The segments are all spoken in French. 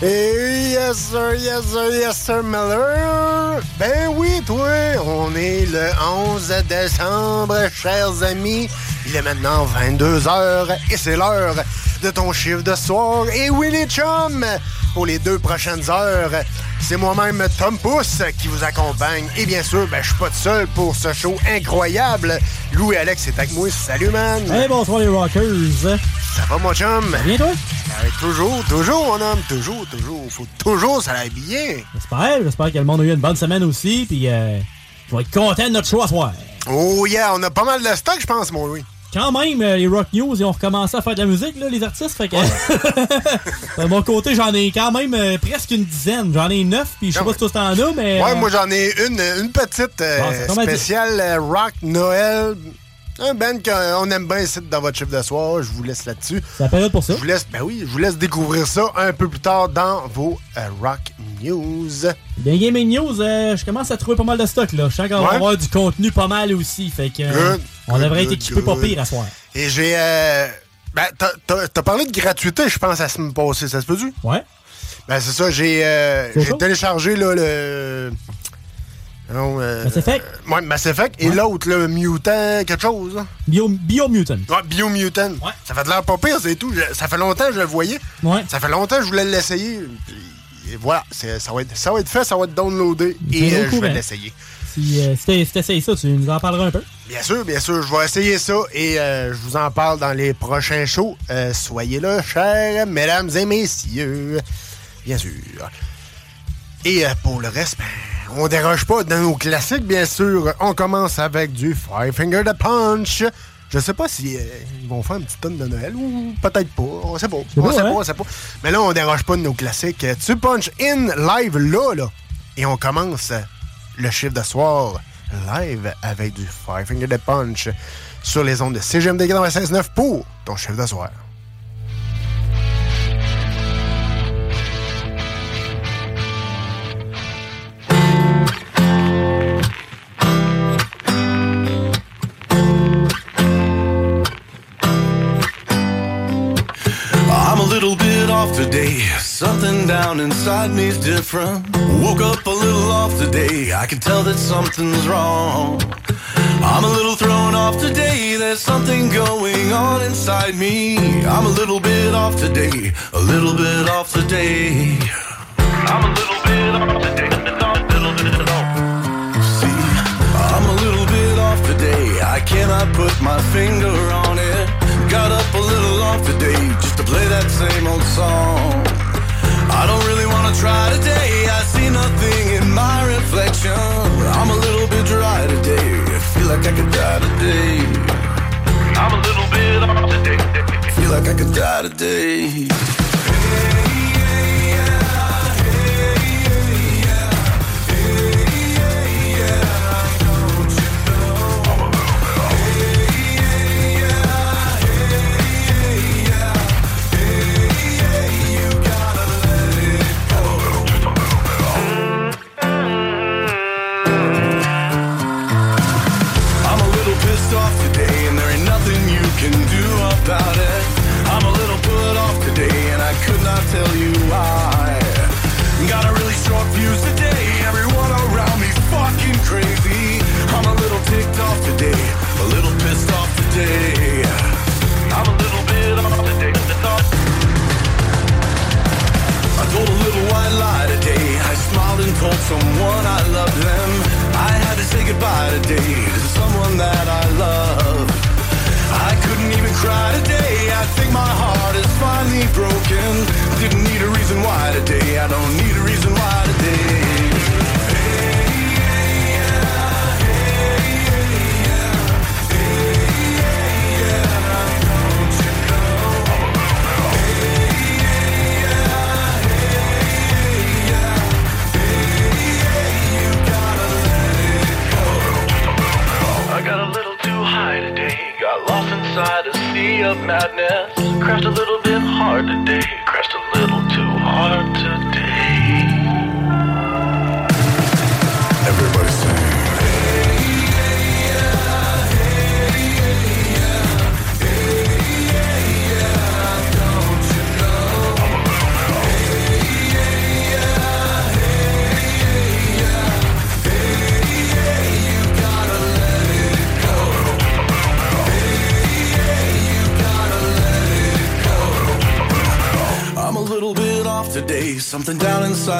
Et yes sir, yes sir, yes sir Miller. Ben oui, toi, on est le 11 décembre, chers amis. Il est maintenant 22h et c'est l'heure de ton chiffre de soir. Et Willy Chum, pour les deux prochaines heures, c'est moi-même Tom Pousse qui vous accompagne. Et bien sûr, ben, je suis pas tout seul pour ce show incroyable. Louis Alex est avec moi. Salut, man. Hey, bonsoir les rockers. Ça va, mon chum? Bien, toi? Ben, toujours, toujours, mon homme. Toujours, toujours. Faut toujours, ça bien. J'espère. J'espère que le monde a eu une bonne semaine aussi. Puis, euh, je vais être content de notre choix soir. Oh yeah, on a pas mal de stock, je pense, mon Louis. Quand même, euh, les Rock News, ils ont recommencé à faire de la musique, là, les artistes. Fait que. de mon côté, j'en ai quand même euh, presque une dizaine. J'en ai neuf, puis je sais Ah pas si toi t'en as, mais. Ouais, euh, moi j'en ai une, une petite euh, Bon, spéciale rock Noël. Un band qu'on aime bien ici dans votre chiffre de soir. Je vous laisse là-dessus. C'est la période pour ça. Je vous laisse, ben oui, je vous laisse découvrir ça un peu plus tard dans vos euh, rock news. Dans Gaming News, euh, je commence à trouver pas mal de stock, là. Je sens qu'on va avoir du contenu pas mal aussi. Fait que. euh, Good, on good, devrait être équipé pas pire à soir. Et j'ai. Euh, ben, t'as- parlé de gratuité, je pense, à semaine passée. Ça se peut-tu? Ouais. Ben, c'est ça. J'ai euh, téléchargé là, le. Non, euh, Mass Effect? Ouais, Mass Effect. Et l'autre, le Mutant, quelque chose. là. Bio, Biomutant. Ouais, Biomutant. Ouais. Ça fait de l'air pas pire, c'est tout. Je- ça fait longtemps que je le voyais. Ouais. Ça fait longtemps que je voulais l'essayer. Et voilà, ça va, être, ça va être fait, ça va être downloadé. Et euh, je vais l'essayer. Si, euh, si t'essayes ça, tu nous en parleras un peu. Bien sûr, bien sûr, je vais essayer ça et euh, je vous en parle dans les prochains shows. Euh, soyez là, chers mesdames et messieurs. Bien sûr. Et euh, pour le reste, ben, on déroge pas dans nos classiques, bien sûr. On commence avec du Five Finger the Punch. Je sais pas si euh, ils vont faire une petite tonne de Noël ou peut-être pas. On sait pas. On pas, sait hein? pas, on sait pas. Mais là, on déroge pas de nos classiques. Tu punch in live là, là. Et on commence le chiffre de soir live avec du Five Finger the Punch sur les ondes de CGMD 96.9 pour ton chiffre de soir. Something down inside me's different. Woke up a little off today. I can tell that something's wrong. I'm a little thrown off today. There's something going on inside me. I'm a little bit off today. A little bit off today. I'm a little bit off today. A little bit off. See, I'm a little bit off today. I cannot put my finger on it. Got up a little off today just to play that same old song. I don't really wanna try today. I see nothing in my reflection. I'm a little bit dry today. I feel like I could die today. I'm a little bit off today. Feel like I could die today. someone I love them. I had to say goodbye today. Inside a sea of madness. Crashed a little bit hard today. Crashed a little too hard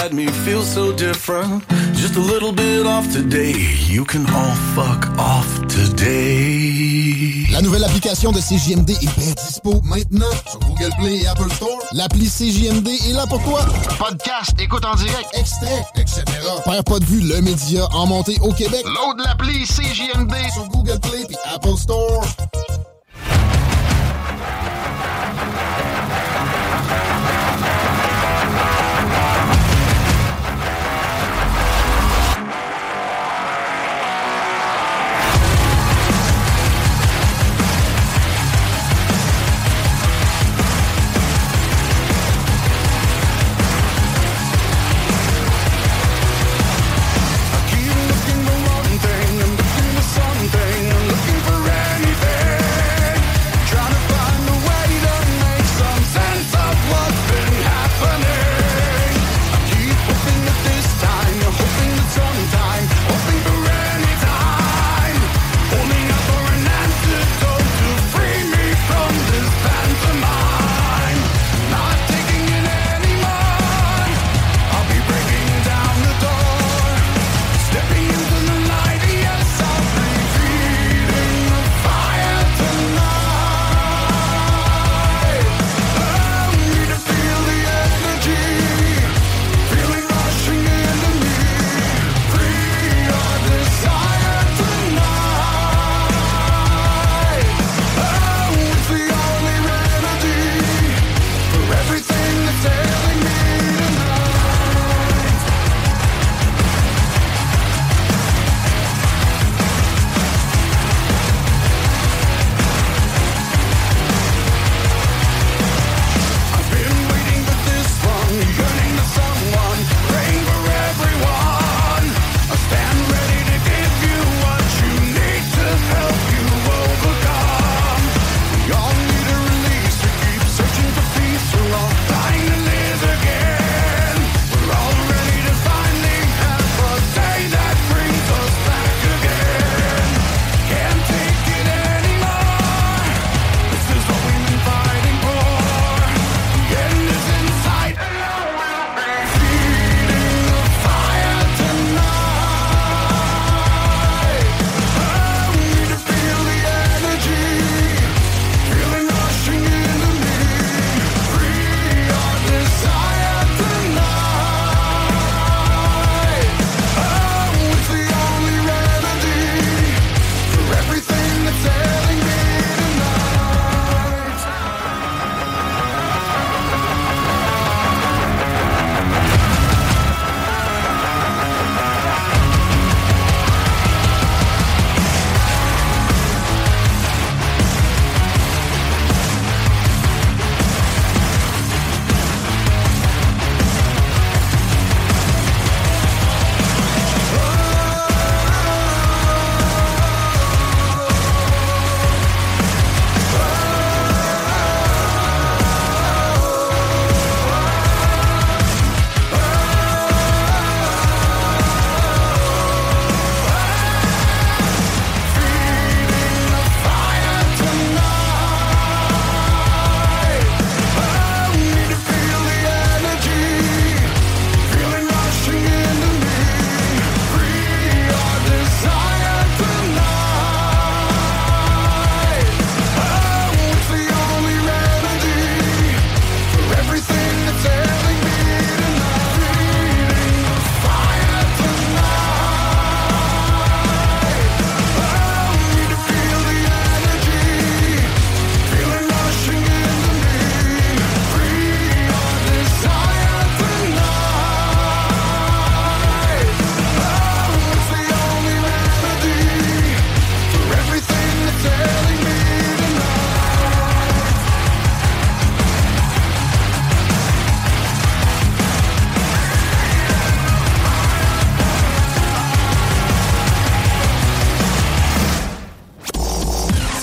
down inside me feels so different. Just a little bit off today. You can all fuck off today. La nouvelle application de CJMD est bien dispo maintenant sur Google Play et Apple Store. L'appli CJMD est là pour toi. Podcast, écoute en direct, extrait, etc. Père pas de vue, le média en montée au Québec. Load l'appli CJMD sur Google Play et Apple Store.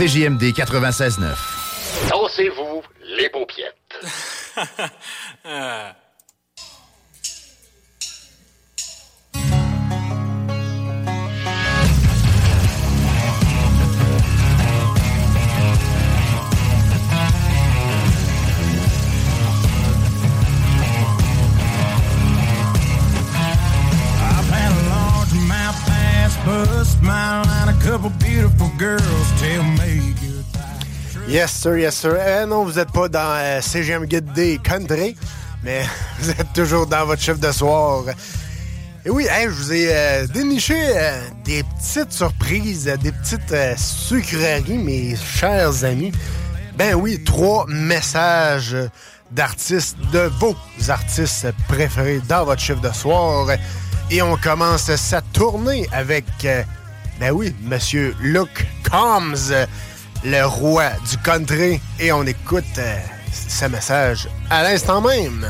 CJMD 96.9. sir, yes, sir. Eh non, vous n'êtes pas dans euh, CGM Guide des Country, mais vous êtes toujours dans votre chiffre de soir. Et oui, je vous ai euh, déniché euh, des petites surprises, euh, des petites euh, sucreries, mes chers amis. Ben oui, trois messages d'artistes, de vos artistes préférés dans votre chiffre de soir. Et on commence sa tournée avec, euh, ben oui, Monsieur Luke Combs, le roi du country. Et on écoute euh, ce message à l'instant même.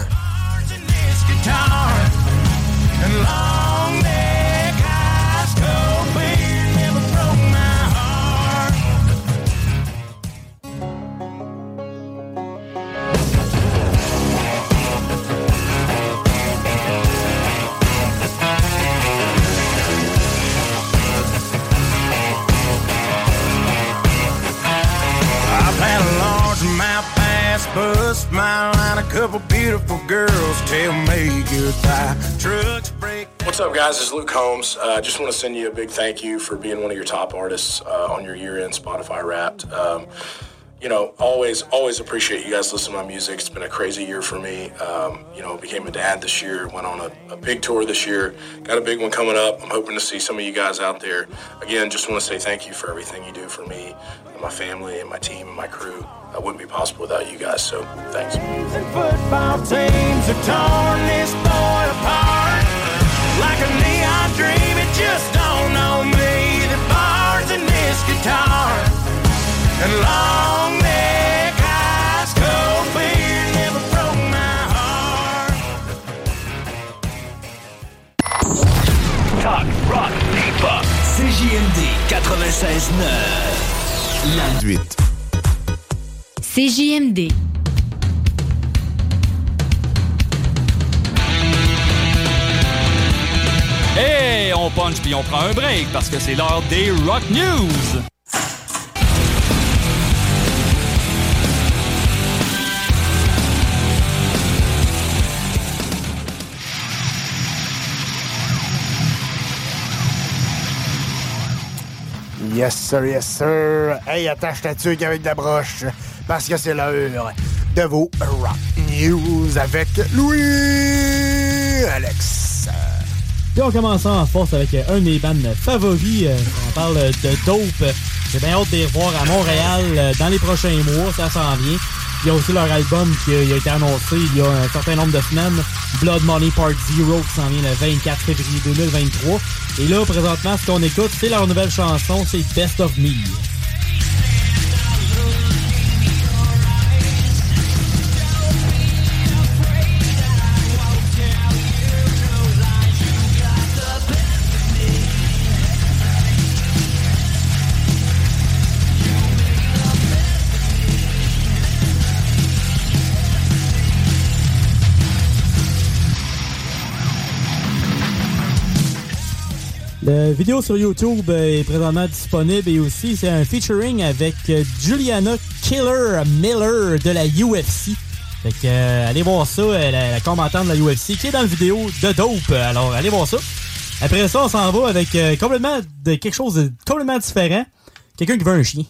Couple beautiful girls tell me goodbye. Trucks break. What's up, guys? It's Luke Holmes. I uh, just want to send you a big thank you for being one of your top artists uh, on your year-end Spotify Wrapped. Um, you know, always, always appreciate you guys listening to my music. It's been a crazy year for me. Um, you know, became a dad this year. Went on a, a big tour this year. Got a big one coming up. I'm hoping to see some of you guys out there. Again, just want to say thank you for everything you do for me and my family and my team and my crew. That wouldn't be possible without you guys. So, thanks. Guitar 96.9. La 8. CJMD. Hey, on punch puis on prend un break parce que c'est l'heure des Rock News. Yes, sir, yes, sir. Hey, attache ta tuque avec la broche, parce que c'est l'heure de vos Rock News avec Louis Alex. Et on commence en force avec euh, un de mes bands favoris. euh, On parle de Dope. J'ai bien hâte de les revoir à Montréal euh, dans les prochains mois. Ça s'en vient. Il y a aussi leur album qui a, été annoncé il y a un certain nombre de semaines. Blood Money Part Zero qui s'en vient le 24 février 2023. Et là, présentement, ce qu'on écoute, c'est leur nouvelle chanson, c'est Best of Me. La vidéo sur YouTube est présentement disponible et aussi c'est un featuring avec euh, Juliana Killer Miller de la UFC. Fait que euh, allez voir ça, euh, la, la combattante de la UFC qui est dans la vidéo de Dope. Alors allez voir ça. Après ça, on s'en va avec complètement de quelque chose de complètement différent. Quelqu'un qui veut un chien.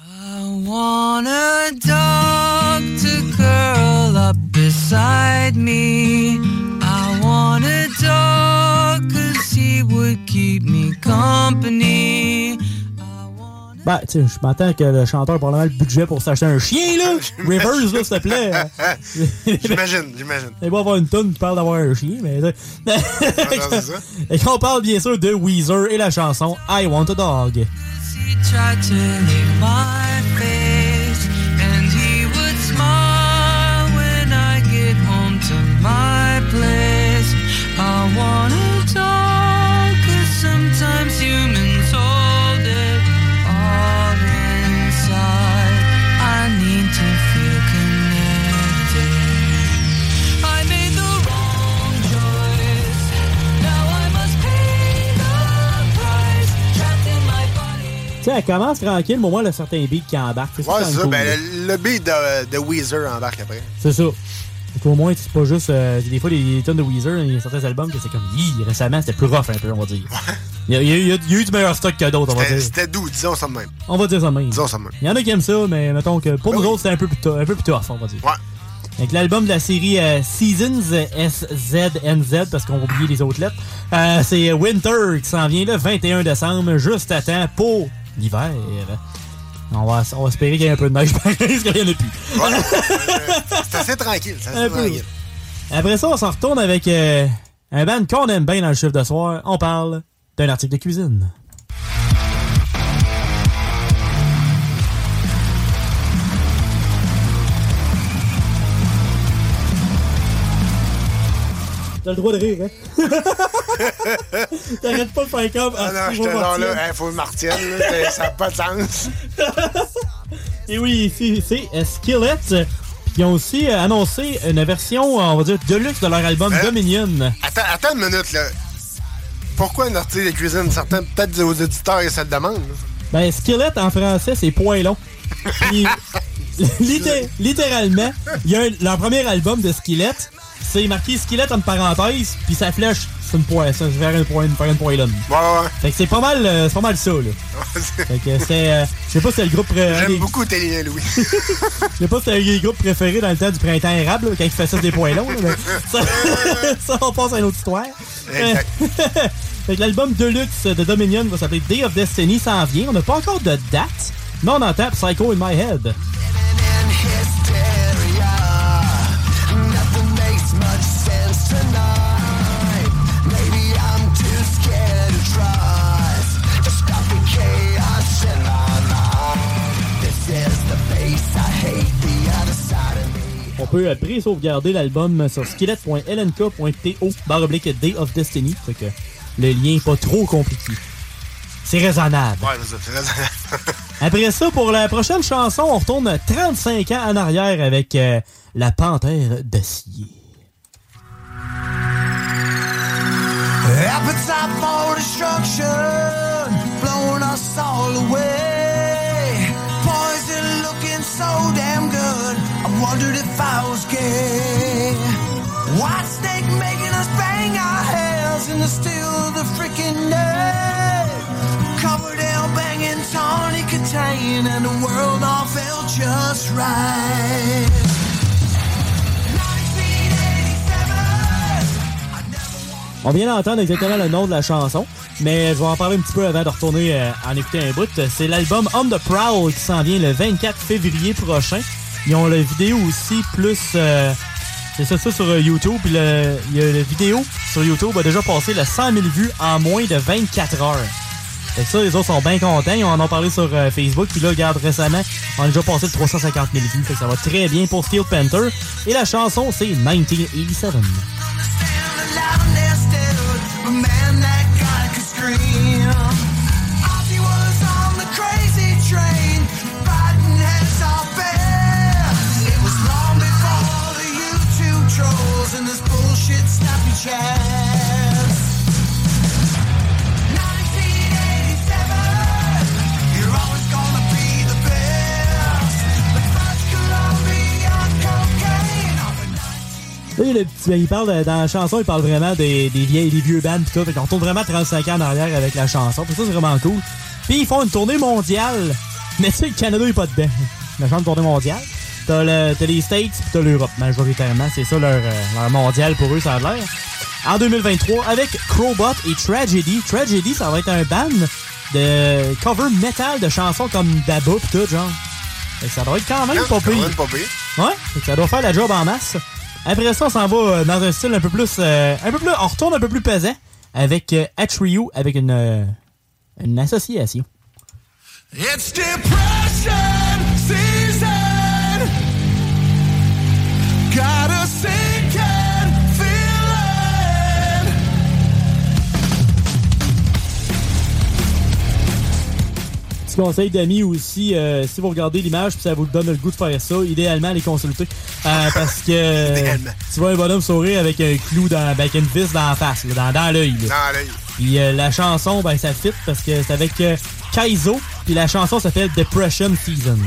I want a dog to curl up beside me. I want a dog would keep me company. Ben, tu sais, je m'attends que le chanteur ait probablement le budget pour s'acheter un chien, là. Rivers, là, s'il te plaît. j'imagine, j'imagine. Il va avoir une tonne qui parle d'avoir un chien, mais. ça. Et qu'on parle bien sûr de Weezer et la chanson I Want a Dog. Commence tranquille, mais au moins, il y a certains beats qui embarquent. Ouais, c'est ça. cool, Ben, le, le beat de, de Weezer embarque après. C'est ça. Donc, au moins, c'est pas juste. euh, des fois, les tonnes de Weezer, il y a certains albums que c'est comme. Hi, récemment, c'était plus rough un peu, on va dire. Il y, a, il y a- il y a- il y a eu du meilleur stock que d'autres, on va dire. c'était doux, disons ça de même. On va dire ça de même. Disons ça de même. Il y en a qui aiment ça, mais mettons que pour Ben nous oui. autres, c'était un peu plus tough, un peu plus tough, on va dire. Ouais. Donc l'album de la série euh, Seasons SZNZ, parce qu'on va oublier les autres lettres, euh, c'est Winter qui s'en vient le 21 décembre, juste à temps pour l'hiver. On va, on va espérer qu'il y ait un peu de neige parce qu'il n'y en a plus. C'est assez tranquille. C'est assez tranquille. Après ça, on s'en retourne avec euh, un band qu'on aime bien dans le chiffre de soir. On parle d'un article de cuisine. T'as le droit de rire, hein? T'arrêtes pas de faire comme. Ah non, c'est j'étais genre là, il faut le martienne, là, ça n'a pas de sens. Et oui, ici, c'est euh, Skillet. euh, Qui ont aussi euh, annoncé une version, on va dire, deluxe de leur album Hein? Dominion. Attends, attends une minute, là. Pourquoi un article de cuisine? Certains, peut-être aux auditeurs, et ça te demande. Ben, Skillet en français, c'est. Puis, litté- littéralement, il y a un- leur premier album de Skillet, c'est marqué Skillet entre parenthèses, puis sa flèche, c'est une poêle, ça, faire une poêle, une poêlonne. Ouais, ouais. Fait que c'est pas mal, euh, c'est pas mal ça, là. Fait que c'est, euh, je sais pas si c'est le groupe un J'aime des- beaucoup liens, Louis. Je sais pas si c'est un des groupes préférés dans le temps du printemps érable, là, quand il fait ça des poêlons, là, mais ça, ça, on passe à une autre histoire. Exact. fait que l'album Deluxe de Dominion va s'appeler Day of Destiny, ça en vient. On n'a pas encore de date, mais on entend Psycho in My Head. On peut euh, pré-sauvegarder l'album sur skillet.lnk.to barre oblique Day of Destiny. Fait que le lien est pas trop compliqué. C'est raisonnable. Ouais, c'est raisonnable. Après ça, pour la prochaine chanson, on retourne 35 ans en arrière avec euh, La Panthère d'acier. Appetite for destruction, blowing us all away. I wondered if I was gay. White snake making us bang our heads in the still of the freaking day. Covered in banging tawny contain, and the world all felt just right. 1987. On vient d'entendre exactement le nom de la chanson, mais je vais en parler un petit peu avant de retourner euh, en écouter un bout. C'est l'album On the Prowl qui s'en vient le 24 février prochain. Ils ont la vidéo aussi, plus... euh, c'est ça, ça sur euh, YouTube. Puis le, la vidéo sur YouTube a déjà passé le 100 000 vues en moins de 24 heures. Fait que ça, les autres sont bien contents. Ils en ont parlé sur euh, Facebook. Puis là, regarde, récemment, on a déjà passé le 350 000 vues. Fait que ça va très bien pour Steel Panther. Et la chanson, c'est 1987. Le petit, ben, il parle dans la chanson, il parle vraiment des, des vieilles, des vieux bands pis tout. Fait qu'on retourne vraiment 35 ans en arrière avec la chanson. Puis ça, c'est vraiment cool. Puis ils font une tournée mondiale. Mais tu sais, le Canada est pas dedans. La de tournée mondiale. T'as, le, t'as les States pis t'as l'Europe, majoritairement. C'est ça leur, euh, leur mondial pour eux, ça a l'air. En 2023, avec Crowbot et Tragedy. Tragedy, ça va être un band de cover metal de chansons comme Daba pis tout, genre. Fait que ça doit être quand même pas pire. Ouais, fait que ça doit faire la job en masse. Après ça, on s'en va euh, dans un style un peu plus, euh, un peu plus, on retourne un peu plus pesant avec euh, avec une, euh, une association. It's depression Petit conseil d'amis aussi, euh, si vous regardez l'image puis ça vous donne le goût de faire ça, idéalement les consulter. Euh, parce que tu vois un bonhomme sourire avec un clou dans, avec une vis dans la face, là, dans, dans l'œil. Dans l'œil. Puis euh, la chanson, ben ça fit parce que c'est avec euh, Kaizo Puis la chanson s'appelle Depression Season.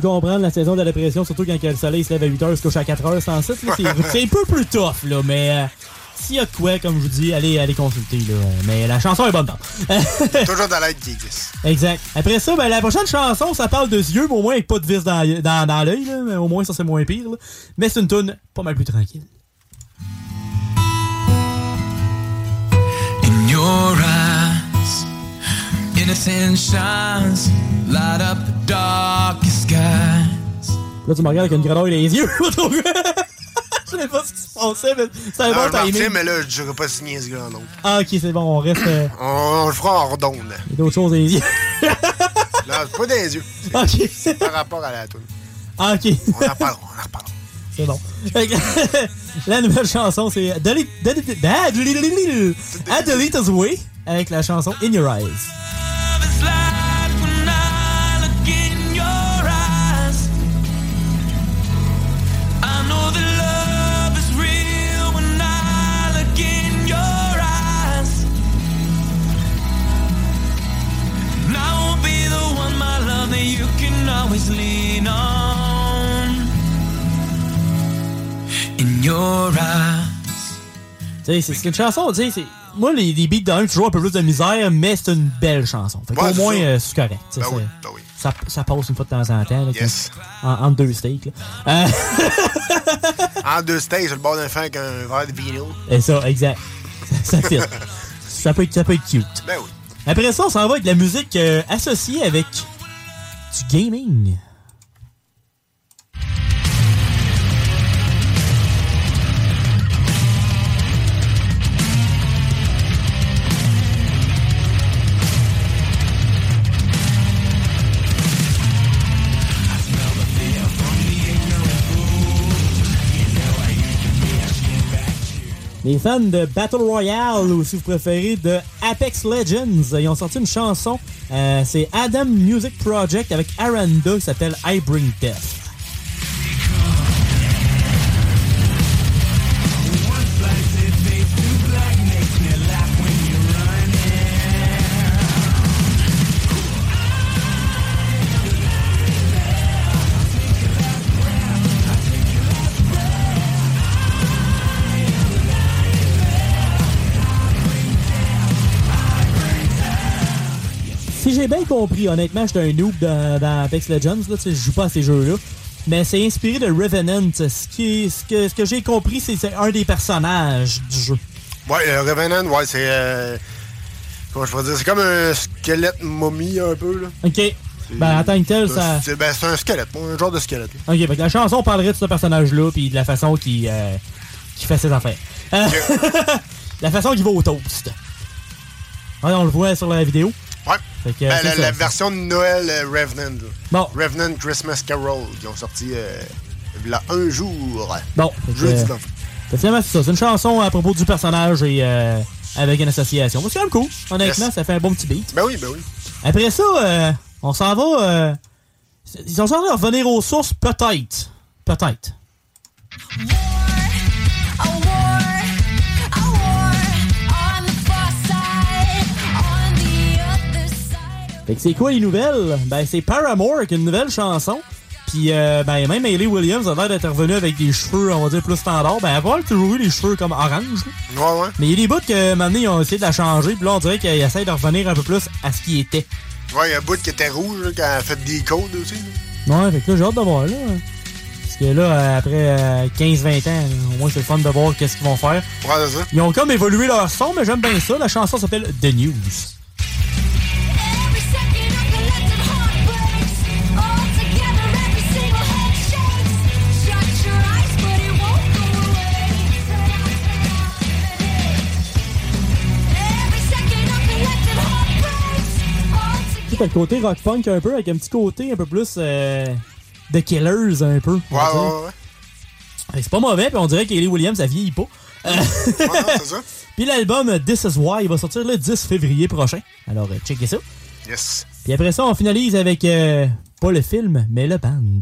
Comprendre la saison de la dépression, surtout quand le soleil se lève à 8 h se couche à 4 h sans site. là. C'est un peu plus tough, là, mais euh, s'il y a de quoi, comme je vous dis, allez, allez consulter. Là. Mais la chanson est bonne. dedans. Toujours dans l'aide qui existe. exact. Après ça, ben, la prochaine chanson, ça parle de yeux, mais au moins avec pas de vis dans, dans, dans l'œil. là. Mais Au moins, ça, c'est moins pire. là. Mais c'est une tune pas mal plus tranquille. In your eyes, innocence shines, light up the darkest skies. Là, tu me regardes avec une grenouille dans les yeux. Je sais pas ce qui se passait, mais c'est un Non, bon je timing. retiens, mais là, je dirais pas signer ce gars non. Ah, ok, c'est bon, on reste. euh, On, on le fera en redonde. il y a d'autres choses dans les yeux. Non, c'est pas des yeux. ok. C'est par rapport à la tune. Ah, ok. On en reparlera, on en reparlera. C'est bon. La nouvelle chanson, c'est ah, Ah, Us Way avec la chanson In Your Eyes. Your eyes. Tu sais, c'est- une chanson, tu sais, moi, les, les beats d'un, toujours un peu plus de misère, mais c'est une belle chanson. Fait Ouais, qu'au c'est moins, euh, c'est correct. tu sais, Ben oui, ben oui. Ça, ça passe une fois de temps en temps. Là, Yes. En, en deux steaks. Euh, En deux stages, sur le bord d'un fin avec un verre de vinyle. et ça, exact. Ça, ça fit. ça, peut être, ça peut être cute. Ben oui. Après ça, on s'en va avec de la musique euh, associée avec du gaming. Les fans de Battle Royale, ou si vous préférez, de Apex Legends, ils ont sorti une chanson. euh, c'est Adam Music Project avec Aranda qui s'appelle I Bring Death. J'ai bien compris, honnêtement, j'étais un noob dans, dans Apex Legends, là, tu sais, je joue pas à ces jeux-là. Mais c'est inspiré de Revenant. Ce, qui est- ce que, ce que j'ai compris, c'est c'est un des personnages du jeu. Ouais, le Revenant, ouais, c'est. euh, comment je pourrais dire C'est comme un squelette momie, un peu, là. Ok. Ben, en tant que tel, ça. C'est ben, c'est un squelette, un genre de squelette. Ok, fait que la chanson parlerait de ce personnage-là, puis de la façon qu'il euh, qu'il fait ses affaires. Euh, la façon qu'il va au toast. Ouais, on le voit sur la vidéo. Que, Ben, c'est la, ça. la version de Noël euh, Revenant. là. Bon. Revenant Christmas Carol, qui ont sorti euh, il y a un jour. Bon, Jeudi, que finalement, c'est ça. C'est une chanson à propos du personnage et euh, avec une association. C'est quand même cool. Honnêtement, Yes. ça fait un bon petit beat. Ben oui, ben oui. Après ça, euh, on s'en va. euh, ils sont censés revenir aux sources, peut-être. Peut-être. Fait que c'est quoi les nouvelles? Ben, c'est Paramore qui a une nouvelle chanson. Puis, euh, ben, même Hayley Williams a l'air d'être revenue avec des cheveux, on va dire, plus standards. Ben, elle a toujours eu les cheveux comme orange. Ouais, ouais. Mais il y a des bouts que, maintenant, ils ont essayé de la changer. Puis là, on dirait qu'ils essayent de revenir un peu plus à ce qui était. Ouais, il y a un bout qui était rouge, là, quand elle a fait des codes aussi. là. Ouais, fait que là, j'ai hâte de voir, là. Parce que là, euh, après euh, 15-20 ans, là, au moins, c'est le fun de voir qu'est-ce qu'ils vont faire. Ouais, c'est ça. Ils ont comme évolué leur son, mais j'aime bien ça. La chanson s'appelle The News. T'as le côté rock punk un peu, avec un petit côté un peu plus euh, de Killers un peu. Ouais, ouais, ouais. C'est pas mauvais, puis on dirait qu'Hayley Williams, ça vieillit pas. c'est ça. Puis l'album This Is Why il va sortir le 10 février prochain. Alors, euh, checkez ça. Yes. Puis après ça, on finalise avec euh, pas le film, mais le band.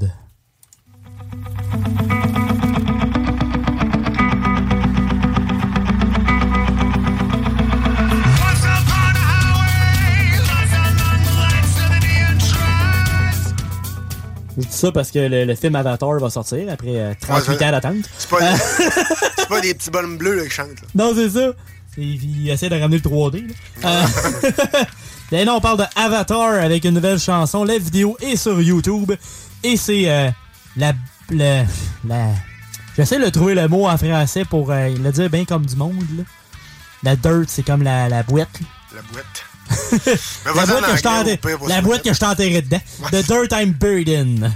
Je dis ça parce que le, le film Avatar va sortir après euh, 38 Ouais, ça- ans d'attente. C'est pas, des petits bonhommes bleus là, qui chantent. Là. Non, c'est ça. Il, essaie de ramener le 3D. là. Euh, Mais non, on parle de Avatar avec une nouvelle chanson. La vidéo est sur YouTube. Et c'est euh, la, la, la- J'essaie de trouver le mot en français pour euh, le dire bien comme du monde. Là. La dirt, c'est comme la, la boîte. là. La boîte. La en boîte, que je anglais, pire, la boîte que enterré dedans. The dirt I'm buried in.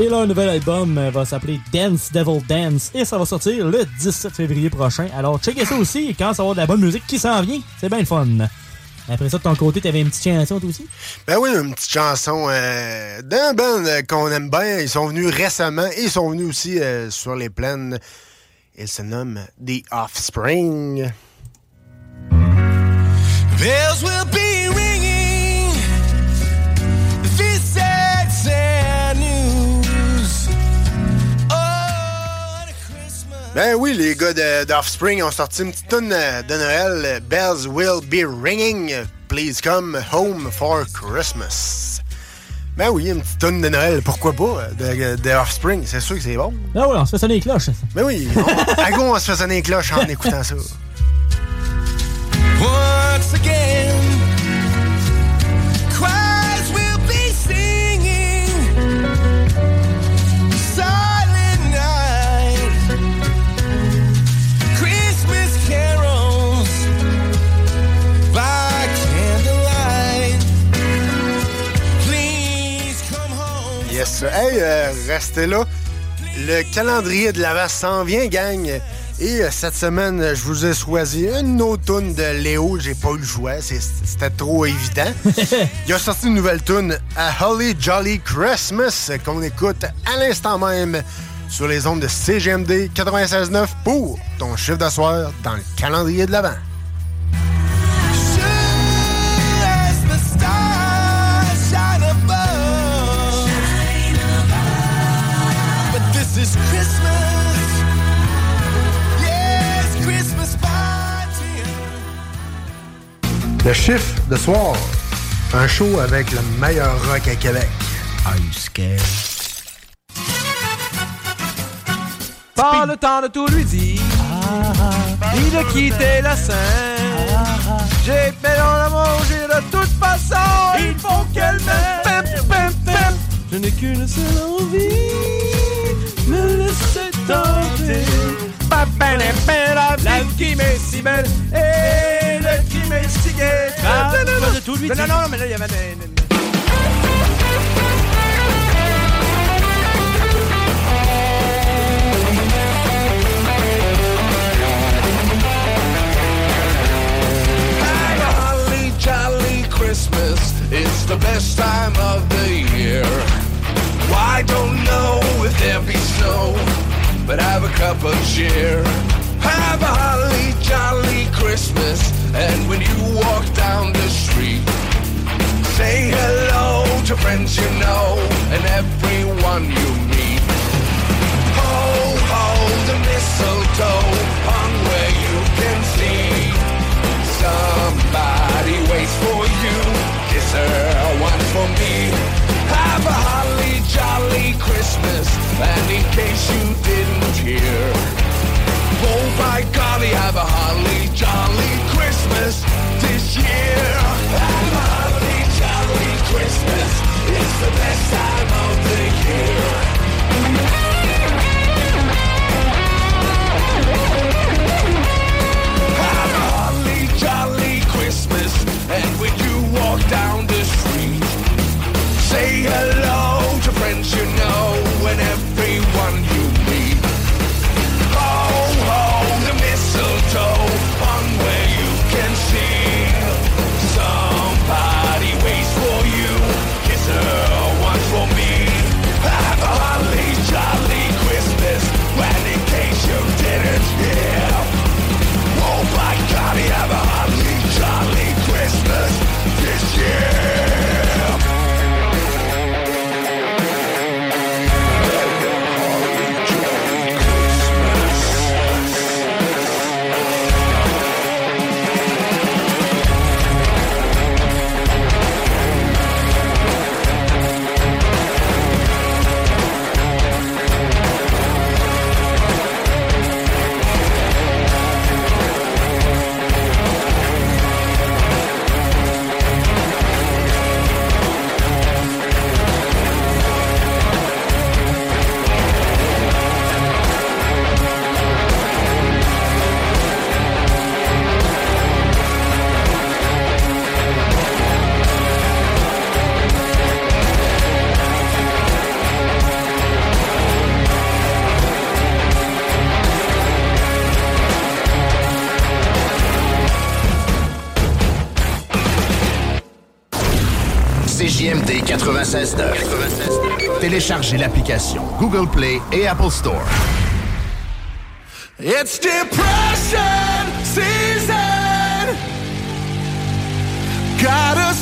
Et leur nouvel album euh, va s'appeler Dance Devil Dance et ça va sortir le 17 février prochain. Alors checkez ça aussi quand ça va avoir de la bonne musique qui s'en vient. C'est bien le fun. Après ça, de ton côté, t'avais une petite chanson toi aussi? Ben oui, une petite chanson euh, d'un band qu'on aime bien. Ils sont venus récemment et ils sont venus aussi euh, sur les plaines. Ils se nomment The Offspring. Bells will be Ben oui, les gars de- d'Offspring ont sorti une petite tune euh, de Noël, euh, Bells Will Be Ringing, Please Come Home for Christmas. Ben oui, une petite tune de Noël, pourquoi pas, euh, de, de Offspring, c'est sûr que c'est bon. Ah ouais, on se fait sonner les cloches. ça. Ben oui, on, à go, on se fait sonner les cloches en écoutant ça. Once again, Yes. Hey, euh, restez là. Le calendrier de l'Avent s'en vient, gang. Et euh, cette semaine, je vous ai choisi une autre tune de Léo. J'ai pas eu le choix. C'était trop évident. Il a sorti une nouvelle tune à Holly Jolly Christmas qu'on écoute à l'instant même sur les ondes de CGMD 96.9 pour ton chiffre de soir dans le calendrier de l'Avent. Le chiffre de soir. Un show avec le meilleur rock à Québec. Are you scared? Pas le temps de tout lui dire, ni de quitter la scène. J'ai fait dans la manger de toute façon, il faut qu'elle m'aime. Je n'ai qu'une seule envie, me laisser tenter. Pa, pa, la, pa, la vie qui m'est si belle et le qui m'est si. Ah, Non, non, non, tout lui non, non, non, mais là, il y avait des... des- Have a holly jolly Christmas. It's the best time of the year. Why don't know if there be snow, but have a cup of cheer. Have a holly jolly Christmas, and when you walk down the street, say hello to friends you know and everyone you meet. Ho, ho, the mistletoe hung where you can see. Somebody waits for you. Kiss her, one for me. Have a holly jolly Christmas. And in case you didn't hear, oh by golly, have a holly jolly Christmas this year. Have a holly jolly Christmas. It's the best time of the year. L'application Google Play et Apple Store. It's depression season. Got a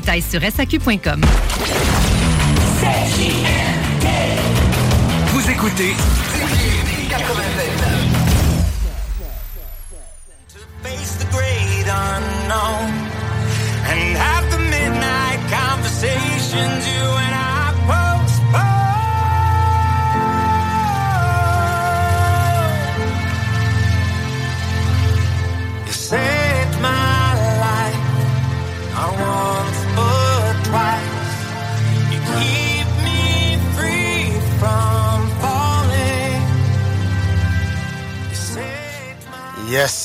détails sur SAQ.com. Vous écoutez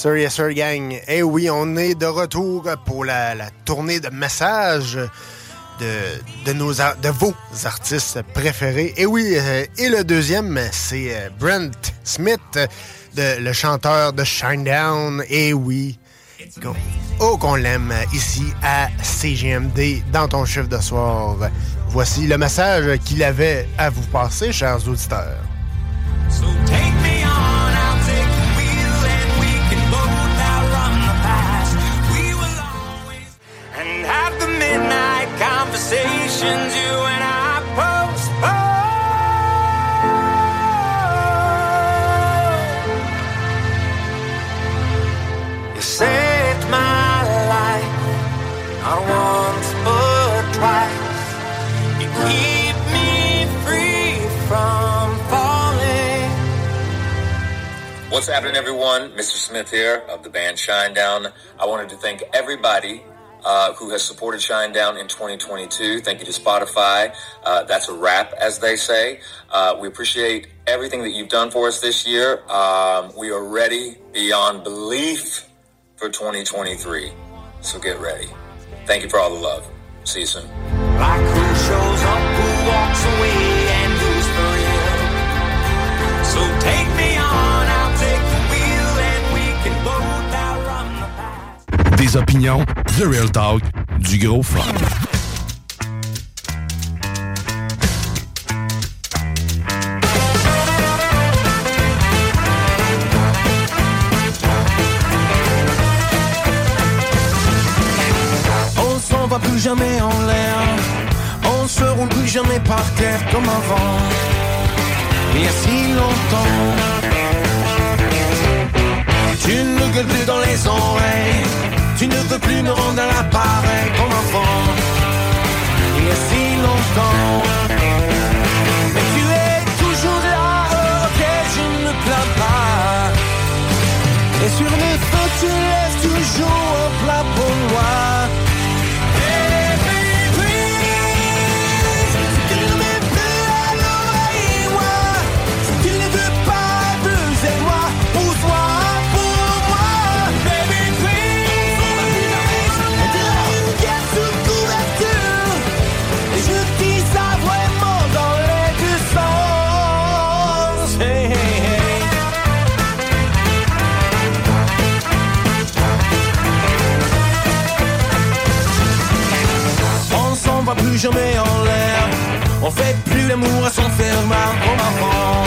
sir, yes, sir, gang. Eh oui, on est de retour pour la, tournée de messages de, vos artistes préférés. Et oui, euh, et le deuxième, c'est euh, Brent Smith, le chanteur de Shinedown. Et oui, oh qu'on l'aime ici à CGMD dans ton chiffre de soir. Voici le message qu'il avait à vous passer, chers auditeurs. Conversations you and I postpone. You saved my life, not once but twice. You keep me free from falling. What's happening, everyone? Mr. Smith here of the band Shinedown. I wanted to thank everybody uh, who has supported Shinedown in 2022. Thank you to Spotify. Uh, that's a wrap, as they say. Uh, we appreciate everything that you've done for us this year. Um, we are ready beyond belief for 2023. So get ready. Thank you for all the love. See you soon. Like Opinions, The Real Talk, du gros fun. On s'en va plus jamais en l'air. On se roule plus jamais par terre comme avant. Il y a si longtemps. Tu ne gueules plus dans les oreilles. Tu ne veux plus me rendre à l'appareil comme avant. Il y a si longtemps. Mais tu es toujours là, ok, je ne plains pas. Et sur mes feux, tu laisses toujours un plat pour moi. Plus jamais en l'air. On fait plus l'amour à son comme avant.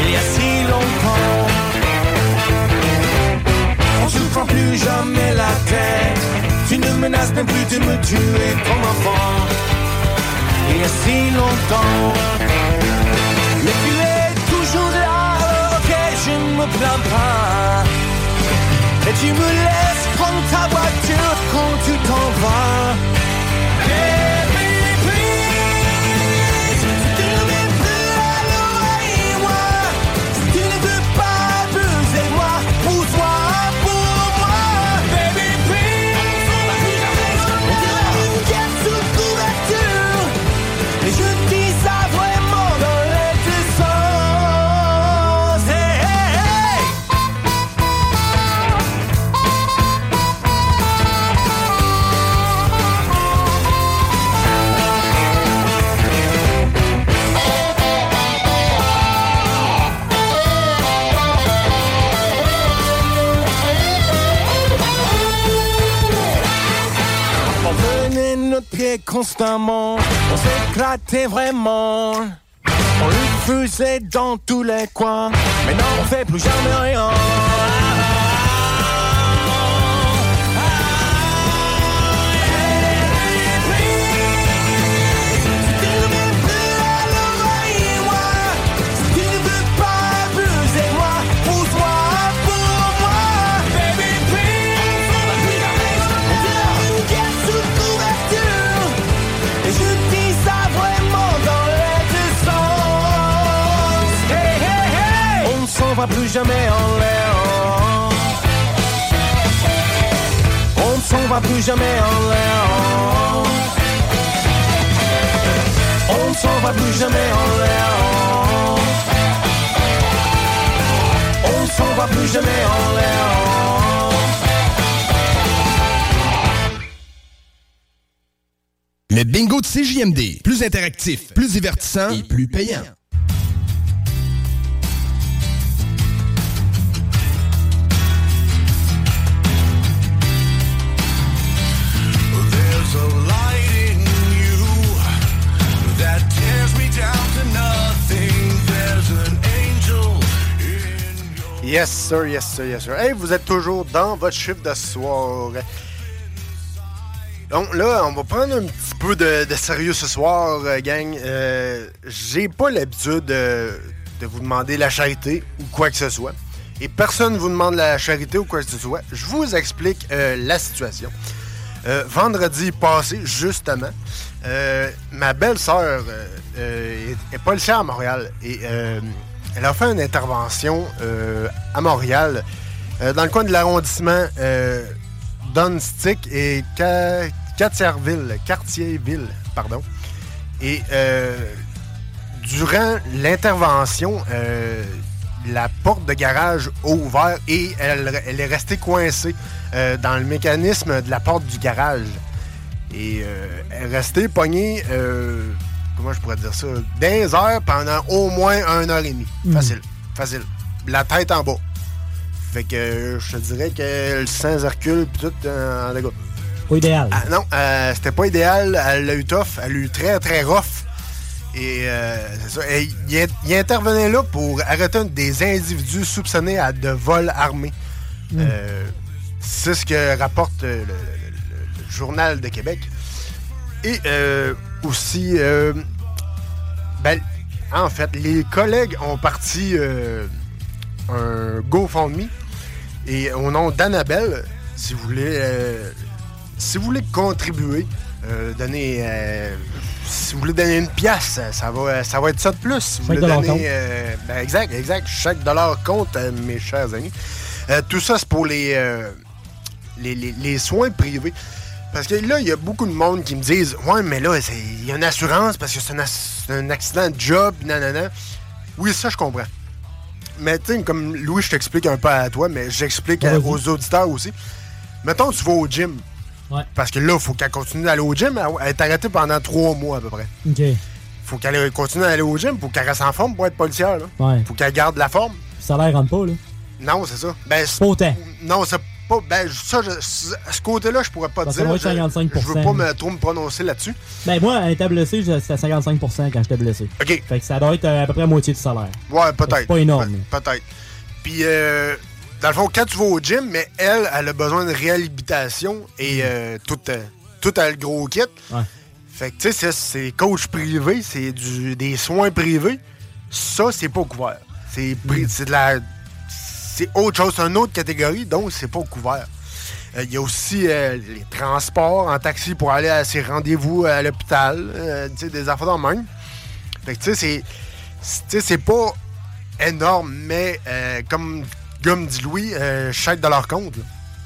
Il y a si longtemps. On se plus jamais la tête. Tu ne menaces même plus de me tuer comme avant. Il y a si longtemps. Mais tu es toujours là, ok, je ne me plains pas. Et tu me laisses prendre ta voiture quand tu t'en vas. Constamment, on s'éclatait vraiment. On le faisait dans tous les coins, mais non, on fait plus jamais rien. Hey. On ne s'en va plus jamais en l'air. On ne s'en va plus jamais en l'air. On ne s'en va plus jamais en l'air. On ne va plus jamais en l'air. Le bingo de CJMD. Plus interactif, plus divertissant et plus payant. Yes, sir, yes, sir, yes, sir. Hey, vous êtes toujours dans votre chiffre de soir. Donc là, on va prendre un petit peu de, sérieux ce soir, euh, gang. Euh, J'ai pas l'habitude de, vous demander la charité ou quoi que ce soit. Et personne ne vous demande la charité ou quoi que ce soit. Je vous explique euh, la situation. Vendredi passé, justement, ma belle-sœur est, est policière à Montréal elle a fait une intervention euh, à Montréal euh, dans le coin de l'arrondissement euh, et Ca- Cartierville, Cartierville, pardon. Et euh, durant l'intervention, la porte de garage a ouvert et elle, est restée coincée dans le mécanisme de la porte du garage. Et elle est restée pognée, euh, comment je pourrais dire ça, des heures pendant au moins une heure et demie. Mm. Facile, facile. La tête en bas. Fait que euh, je te dirais que le sang recule pis tout euh, en dégâts. Pas idéal. Ah, non, euh, c'était pas idéal. Elle l'a eu tough. Elle l'a eu très, très rough. Et euh, c'est ça. Et il, intervenait là pour arrêter des individus soupçonnés à de vol armé. Euh, c'est ce que rapporte le, le- le- le Journal de Québec. Et euh, aussi, euh, ben, en fait, les collègues ont parti euh, un GoFundMe et au nom d'Annabelle, si vous voulez, euh, si vous voulez contribuer, euh, donner, si vous voulez donner une pièce, ça va, ça va être ça de plus. Si vous donner, ben, exact, exact. Chaque dollar compte, mes chers amis. Tout ça, c'est pour les, euh, les, les- les soins privés. Parce que là, il y a beaucoup de monde qui me disent Ouais, mais là, il y a une assurance parce que c'est un, accident de job, nanana. Oui, ça, je comprends. Mais tu sais, comme Louis, je t'explique un peu à toi, mais j'explique aux auditeurs aussi. Mettons, tu vas au gym. Ouais. Parce que là, il faut qu'elle continue d'aller au gym. Elle est arrêtée pendant trois mois à peu près. OK. faut qu'elle continue d'aller au gym pour qu'elle reste en forme pour être policière. Là. Ouais. faut qu'elle garde la forme. Le salaire rentre pas, là. Non, c'est ça. Ben, c'est- Pas autant. Non, c'est pas. Ben, ça, je- ce côté-là, je pourrais pas Ça dire. doit être Je- 55 Je veux pas me, trop me prononcer là-dessus. Ben, moi, à état blessé, c'était à 55% quand j'étais blessé. OK. Fait que ça doit être euh, à peu près la moitié du salaire. Ouais, peut-être. Pas énorme. Pe- Peut-être. Puis, euh, dans le fond, quand tu vas au gym, mais elle, elle a besoin de réhabilitation et euh, tout, euh, tout a le gros kit. Ouais. Fait que, tu sais, c'est- coach privé, c'est du- des soins privés. Ça, c'est pas couvert. C'est c'est de la. C'est autre chose, c'est une autre catégorie, donc c'est pas couvert. Euh, Il y a aussi euh, les transports en taxi pour aller à ses rendez-vous à l'hôpital, euh, des affaires dans le même. Fait que, tu sais, c'est- pas énorme, mais comme, comme dit Louis, chaque de leur compte.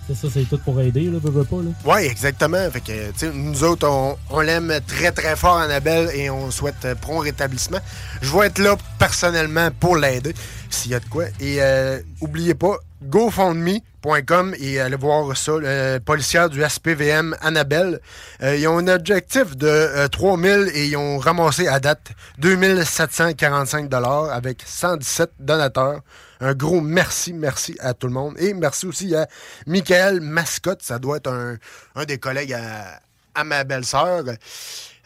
C'est ça, c'est tout pour aider, là, veux, pas, là. Oui, exactement. Fait que, nous autres, on, on l'aime très, très fort, Annabelle, et on souhaite euh, prompt rétablissement. Je vais être là personnellement pour l'aider, s'il y a de quoi. Et euh, oubliez pas, gofundme.com et allez voir ça, le policière du SPVM, Annabelle. Euh, ils ont un objectif de euh, 3000 et ils ont ramassé à date 2745 dollars avec 117 donateurs. Un gros merci, merci à tout le monde. Et merci aussi à Michael Mascotte. Ça doit être un, un des collègues à, à ma belle-sœur.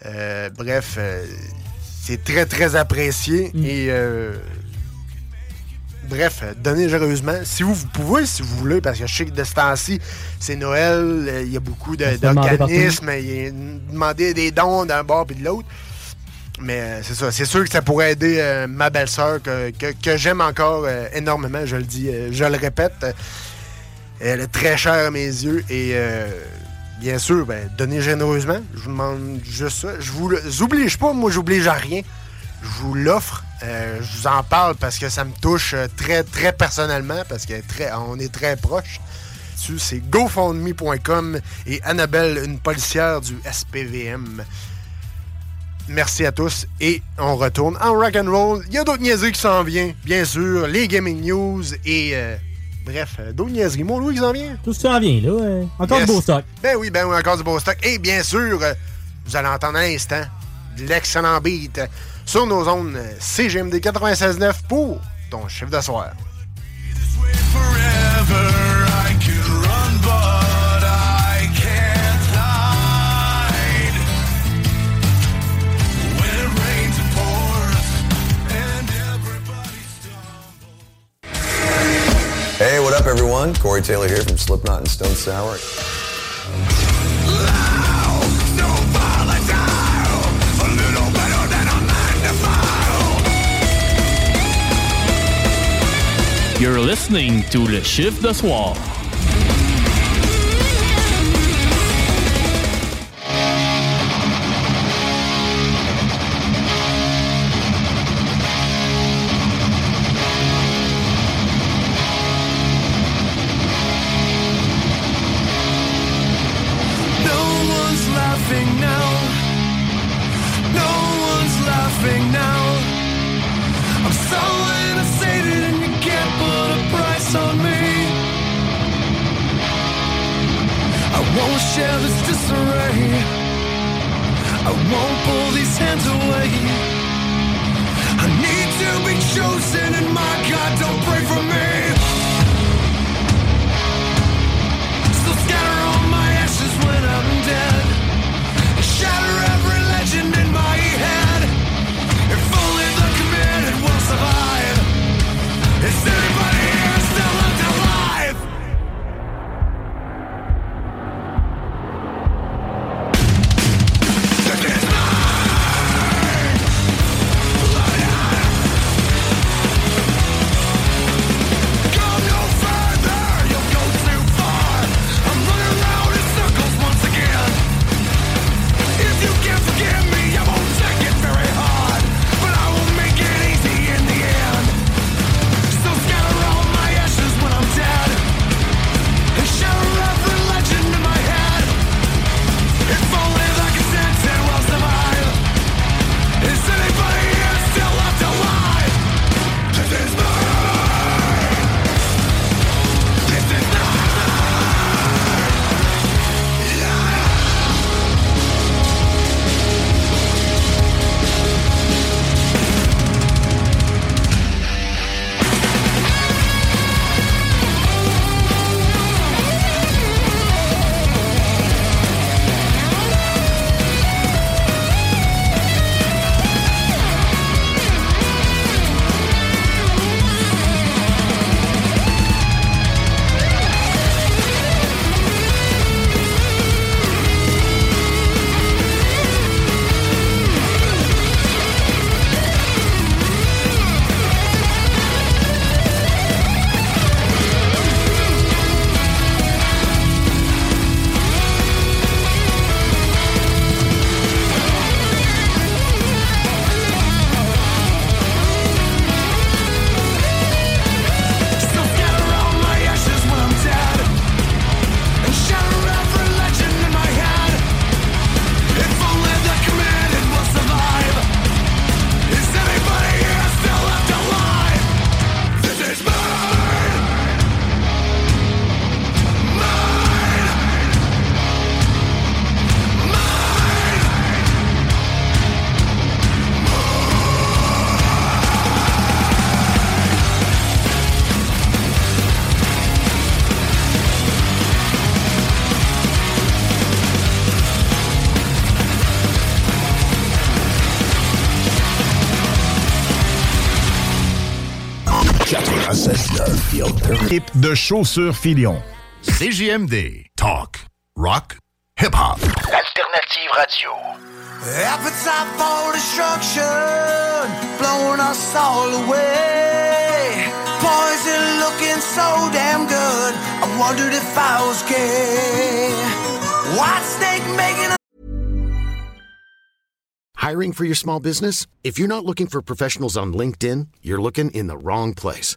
Euh, bref, euh, c'est très, très apprécié. Et euh, bref, donnez généreusement. Si vous, vous pouvez, si vous voulez, parce que je sais que de ce temps-ci, c'est Noël, il y a beaucoup de- d'organismes, a demander des dons d'un bord et de l'autre. Mais euh, c'est ça, c'est sûr que ça pourrait aider euh, ma belle-sœur que, que- que j'aime encore euh, énormément, je le dis, je le répète. Elle est très chère à mes yeux et bien sûr, ben, donnez généreusement. Je vous demande juste ça. Je vous oblige pas, moi j'oblige à rien. Je vous l'offre. Je vous en parle parce que ça me touche très, très personnellement, parce qu'on très, on est très proches. C'est gofundme.com et Annabelle, une policière du SPVM. Merci à tous et on retourne en rock and roll. Il y a d'autres niaiseries qui s'en viennent, bien sûr, les gaming news et euh, bref, euh, d'autres niaiseries. Mon Louis qui s'en vient? Tout ce qui s'en vient, là. euh, encore Yes. du beau stock. Ben oui, ben oui, encore du beau stock. Et bien sûr, euh, vous allez entendre à l'instant de l'excellent beat sur nos zones CGMD 96.9 pour ton chiffre de everyone? Corey Taylor here from Slipknot and Stone Sour. You're listening to Le Chiffre de Soir. Won't share this disarray. I won't pull these hands away. I need to be chosen, and my God, don't pray for me. De chaussures Filion. CJMD. Talk. Rock. Hip-hop. Alternative radio. Appetite for destruction, blowing us all away. Poison looking so damn good. I wondered if I was gay. White snake making a Hiring for your small business? If you're not looking for professionals on LinkedIn, you're looking in the wrong place.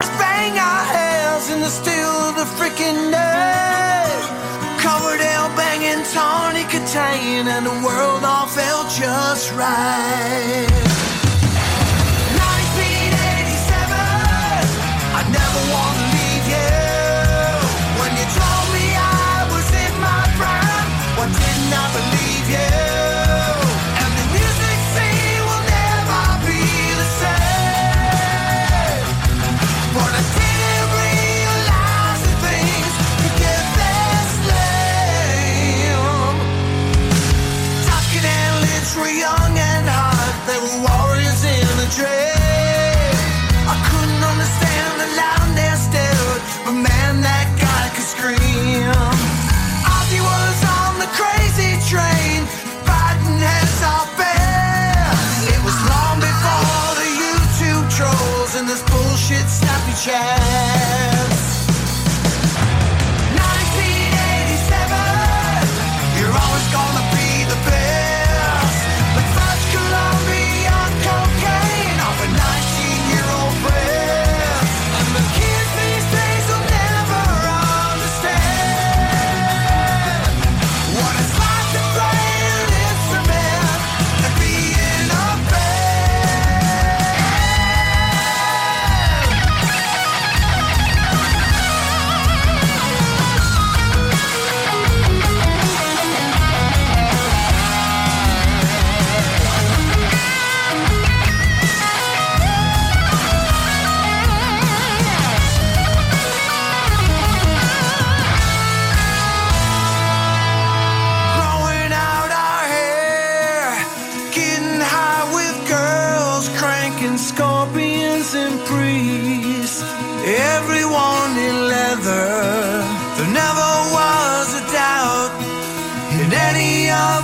Bang our hands in the steel of the freaking night. Coverdale banging Tawny Katane, and the world all felt just right. child.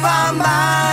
Of our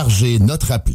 Téléchargez notre appli.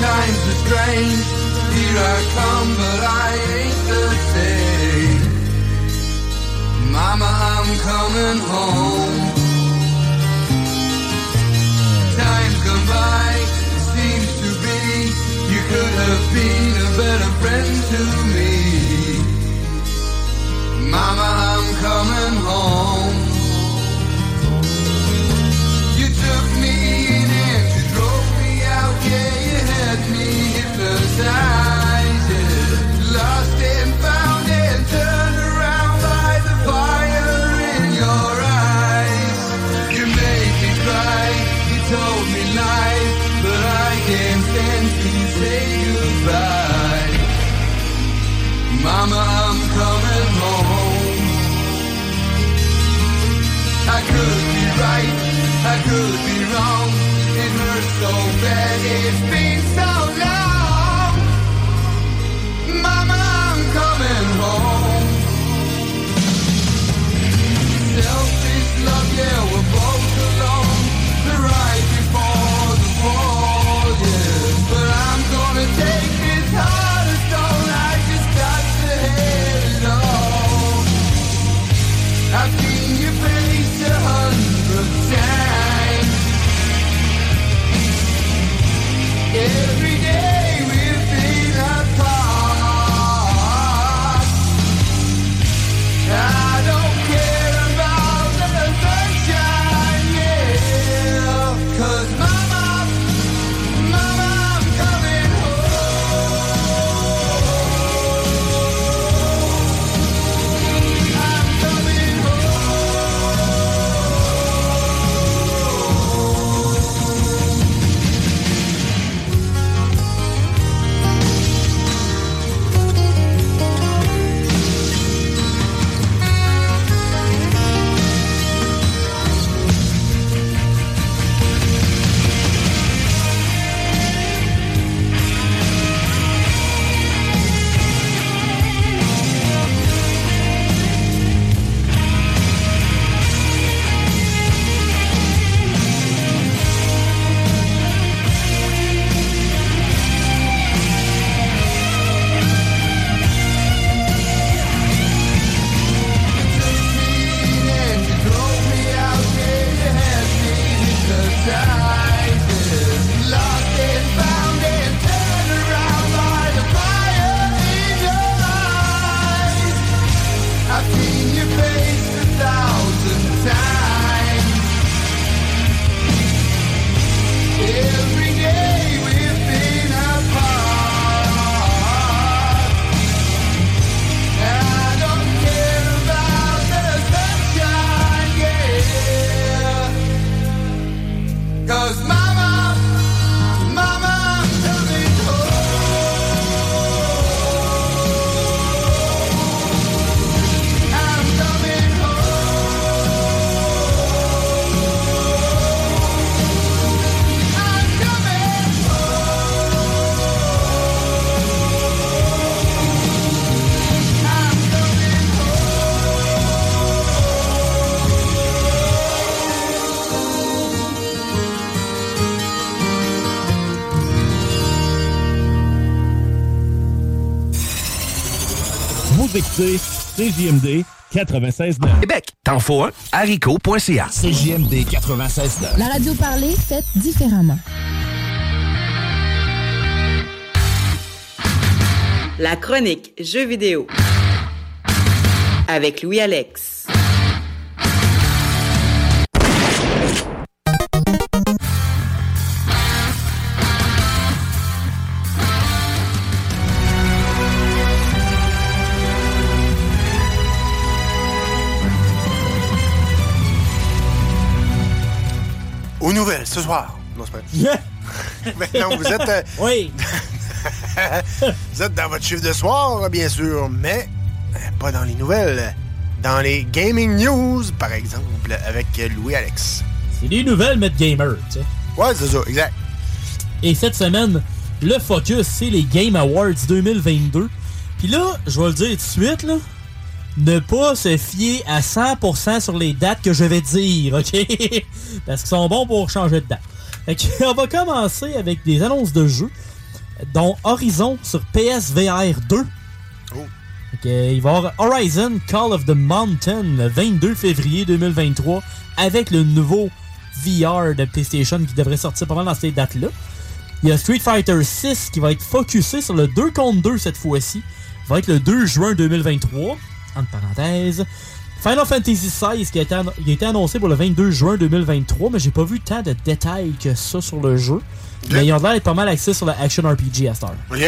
Times are strange. Here I come, but I ain't the same. Mama, I'm coming home. Times go by, it seems to be you could have been a better friend to me. Mama, I'm coming home. I can stand to say goodbye Mama, I'm coming home I could be right, I could be wrong. It hurts so bad, it's been so CJMD 96.9. Québec, t'en faut un? haricot.ca. CJMD 96.9. La radio parlée, faite différemment. La chronique Jeux vidéo avec Louis-Alex. Aux nouvelles ce soir. Non, c'est pas vrai. Mais non, vous êtes. euh, oui. vous êtes dans votre chiffre de soir, bien sûr, mais euh, pas dans les nouvelles. Dans les gaming news, par exemple, avec euh, Louis-Alex. C'est des nouvelles, mais de gamer, tu sais. Ouais, c'est ça, exact. Et cette semaine, le focus, c'est les Game Awards 2022. Puis là, je vais le dire tout de suite, là, ne pas se fier à 100% sur les dates que je vais dire, OK? Parce qu'ils sont bons pour changer de date. Que, on va commencer avec des annonces de jeux, dont Horizon sur PSVR 2. Fait que, il va y avoir Horizon Call of the Mountain le 22 février 2023 avec le nouveau VR de PlayStation qui devrait sortir pas mal dans ces dates-là. Il y a Street Fighter 6 qui va être focusé sur le 2 contre 2 cette fois-ci. Va être le 2 juin 2023. Entre parenthèses. Final Fantasy XVI qui a été, annon- il a été annoncé pour le 22 juin 2023, mais j'ai pas vu tant de détails que ça sur le jeu. Mais ils ont l'air d'être pas mal axés sur le action RPG à Star. OK.